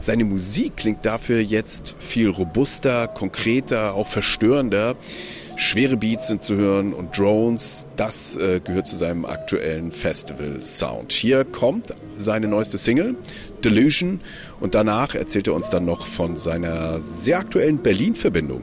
Seine Musik klingt dafür jetzt viel robuster, konkreter, auch verstörender. Schwere Beats sind zu hören und Drones, das äh, gehört zu seinem aktuellen Festival-Sound. Hier kommt seine neueste Single, Delusion, und danach erzählt er uns dann noch von seiner sehr aktuellen Berlin-Verbindung.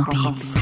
Elektrobeats.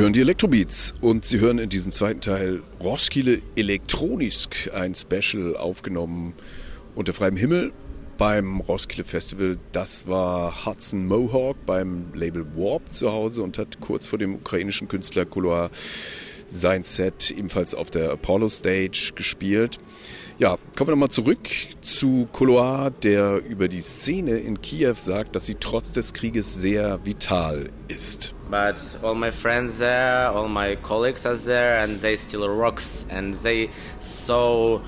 Sie hören die Elektrobeats und Sie hören in diesem zweiten Teil Roskilde Elektronisk, ein Special aufgenommen unter freiem Himmel beim Roskilde Festival. Das war Hudson Mohawk beim Label Warp zu Hause und hat kurz vor dem ukrainischen Künstler Koloa sein Set ebenfalls auf der Apollo Stage gespielt. Ja, kommen wir nochmal zurück zu Koloa, der über die Szene in Kiew sagt, dass sie trotz des Krieges sehr vital ist. But all my friends there, all my colleagues are there, and they still rocks, and they so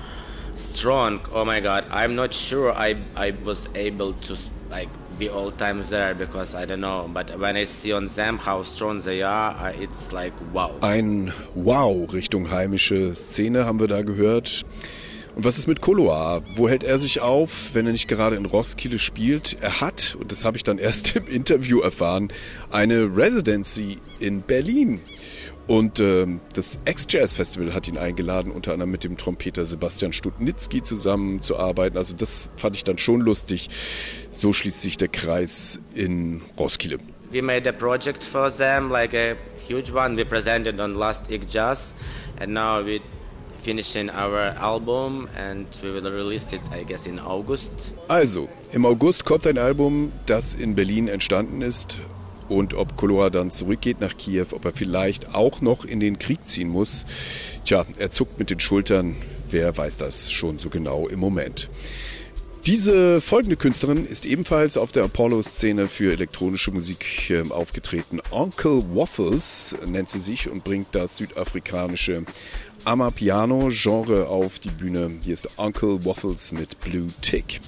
strong. Oh my God, I'm not sure I I was able to like be all times there because I don't know. But when I see on them how strong they are, it's like wow. Ein Wow Richtung heimische Szene haben wir da gehört. Und was ist mit Koloa? Wo hält er sich auf, wenn er nicht gerade in Roskilde spielt? Er hat, und das habe ich dann erst im Interview erfahren, eine Residency in Berlin. Und ähm, das X-Jazz Festival hat ihn eingeladen, unter anderem mit dem Trompeter Sebastian Stutnitzky zusammenzuarbeiten. Also das fand ich dann schon lustig. So schließt sich der Kreis in Roskilde. We made a project for them, like a huge one. We presented on last Ig Jazz, and now we finishing our album, and we will release it, I guess, in August. Also, im August kommt ein Album, das in Berlin entstanden ist. Und ob Kolora dann zurückgeht nach Kiew, ob er vielleicht auch noch in den Krieg ziehen muss, tja, er zuckt mit den Schultern. Wer weiß das schon so genau im Moment. Diese folgende Künstlerin ist ebenfalls auf der Apollo-Szene für elektronische Musik äh, aufgetreten. Uncle Waffles nennt sie sich und bringt das südafrikanische Amapiano-Genre auf die Bühne. Hier ist Uncle Waffles mit Blue Tick.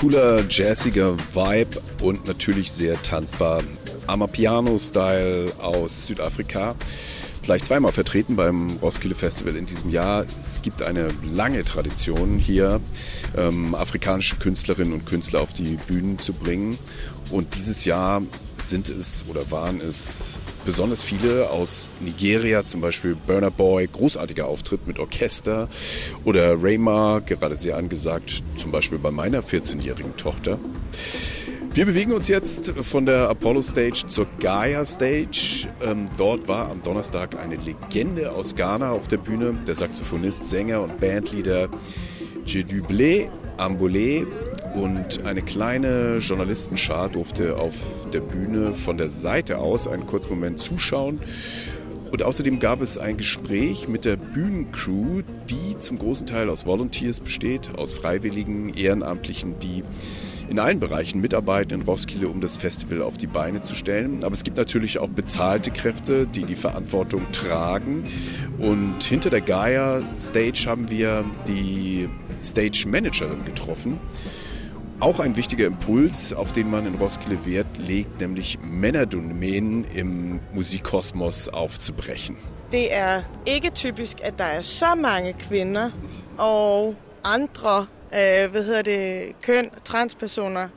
Cooler, jazziger Vibe und natürlich sehr tanzbar. Amapiano-Style aus Südafrika. Gleich zweimal vertreten beim Roskilde Festival in diesem Jahr. Es gibt eine lange Tradition hier, ähm, afrikanische Künstlerinnen und Künstler auf die Bühnen zu bringen. Und dieses Jahr sind es oder waren es besonders viele aus Nigeria, zum Beispiel Burner Boy, großartiger Auftritt mit Orchester oder Rayma, gerade sehr angesagt, zum Beispiel bei meiner 14-jährigen Tochter. Wir bewegen uns jetzt von der Apollo Stage zur Gaia Stage. Ähm, dort war am Donnerstag eine Legende aus Ghana auf der Bühne, der Saxophonist, Sänger und Bandleader Jedublé Ambole und eine kleine Journalistenschar durfte auf der Bühne von der Seite aus einen kurzen Moment zuschauen. Und außerdem gab es ein Gespräch mit der Bühnencrew, die zum großen Teil aus Volunteers besteht, aus Freiwilligen, Ehrenamtlichen, die in allen Bereichen mitarbeiten in Roskilde, um das Festival auf die Beine zu stellen. Aber es gibt natürlich auch bezahlte Kräfte, die die Verantwortung tragen. Und hinter der Gaia Stage haben wir die Stage Managerin getroffen. Auch ein wichtiger Impuls, auf den man in Roskilde Wert legt, nämlich Männerdomänen im Musikkosmos aufzubrechen. Det er ikke typisk, at der er så mange kvinder og andre øh, hvad hedder det, køn, transpersoner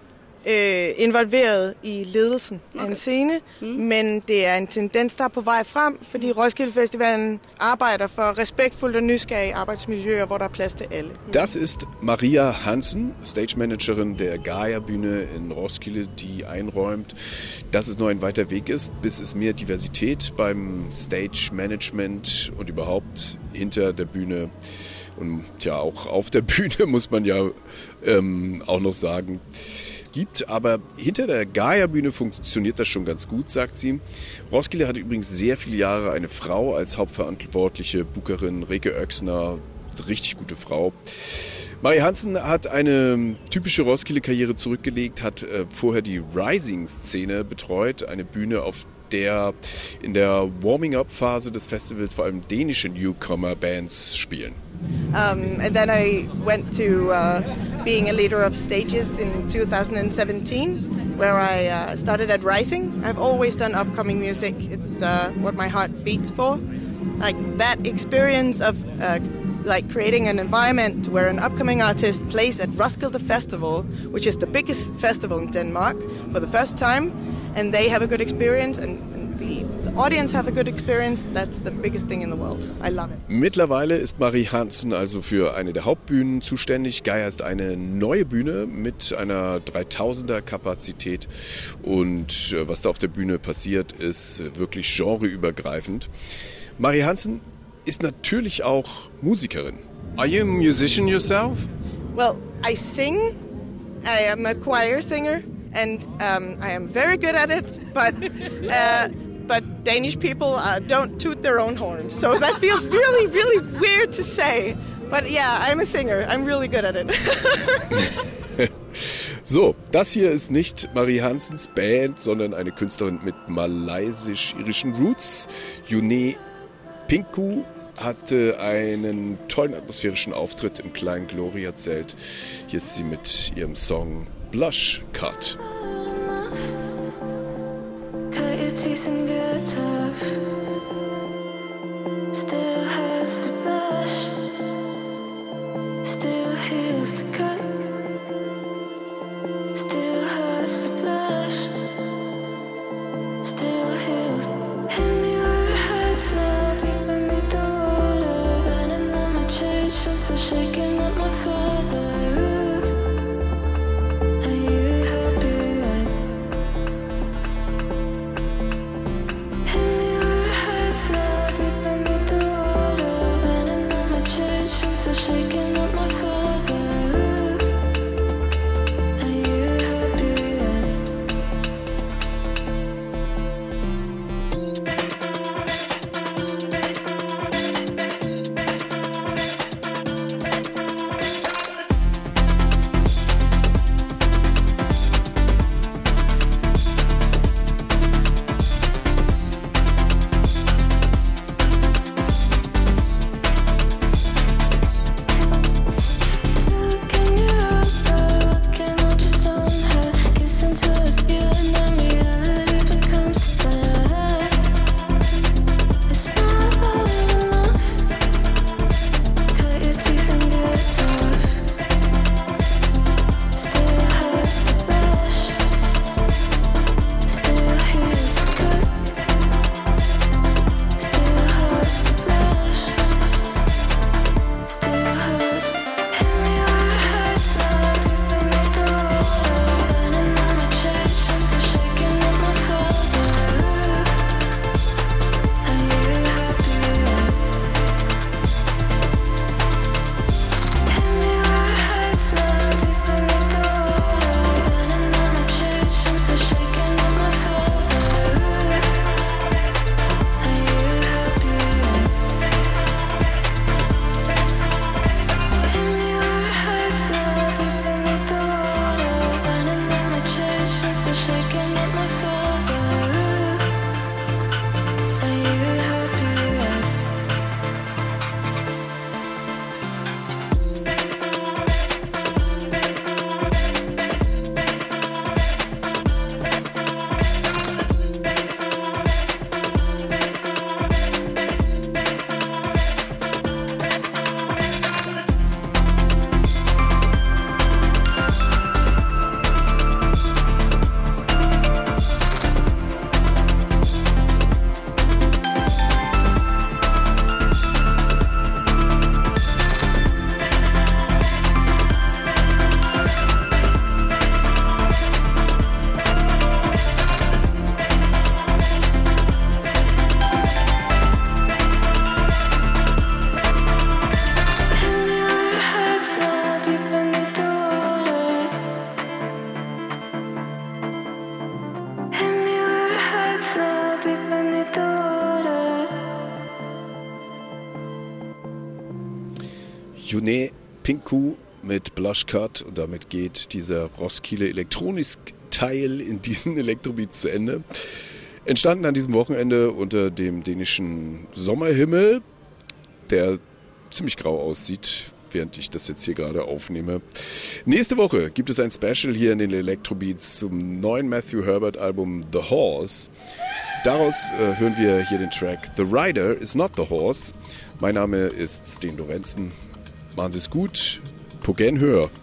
øh, involveret i ledelsen okay. af en scene, mm. men det er en tendens, der er på vej frem, fordi Roskilde Festivalen arbejder for respektfuldt og nysgerrige arbejdsmiljøer, hvor der er plads til alle. Das ist Maria Hansen, Stage Managerin der Gaia-Bühne in Roskilde, die einräumt, dass es nur ein weiter Weg ist, bis es mehr Diversität beim Stage Management und überhaupt hinter der Bühne und ja auch auf der Bühne muss man ja ähm, auch noch sagen gibt. Aber hinter der Gaia-Bühne funktioniert das schon ganz gut, sagt sie. Roskilde hatte übrigens sehr viele Jahre eine Frau als hauptverantwortliche Bookerin, Reke Oechsner, richtig gute Frau. Marie Hansen hat eine typische Roskilde-Karriere zurückgelegt, hat äh, vorher die Rising-Szene betreut, eine Bühne, auf der in der Warming-up-Phase des Festivals vor allem dänische Newcomer-Bands spielen. Um, and then I went to uh, being a leader of stages in 2017, where I uh, started at Rising. I've always done upcoming music. It's uh, what my heart beats for. Like that experience of uh, like creating an environment where an upcoming artist plays at Roskilde Festival, which is the biggest festival in Denmark, for the first time, and they have a good experience and, audience have a good experience. That's the biggest thing in the world. I love it. Mittlerweile ist Marie Hansen also für eine der Hauptbühnen zuständig. Gaia ist eine neue Bühne mit einer 3000er Kapazität und äh, was da auf der Bühne passiert, ist wirklich genreübergreifend. Marie Hansen ist natürlich auch Musikerin. Are you a musician yourself? Well, I sing. I am a choir singer, and um, I am very good at it. But uh, but Danish people uh, don't toot their own horns, so that feels really really weird to say. But yeah, I'm a singer. I'm really good at it. So, das hier ist nicht Marie Hansens Band, sondern eine Künstlerin mit malaysisch-irischen Roots. Yune Pinku hatte einen tollen atmosphärischen Auftritt im kleinen Gloria-Zelt. Hier ist sie mit ihrem Song Blush Cut. Cut your teeth and get tough. Still mit Blush Cut. Und damit geht dieser Roskilde Elektronik Teil in diesen Elektrobeats zu Ende. Entstanden an diesem Wochenende unter dem dänischen Sommerhimmel, der ziemlich grau aussieht, während ich das jetzt hier gerade aufnehme. Nächste Woche gibt es ein Special hier in den Electrobeats zum neuen Matthew Herbert Album The Horse. Daraus äh, hören wir hier den Track The Rider is not the Horse. Mein Name ist Sten Lorenzen. Machen Sie es gut. på genhør.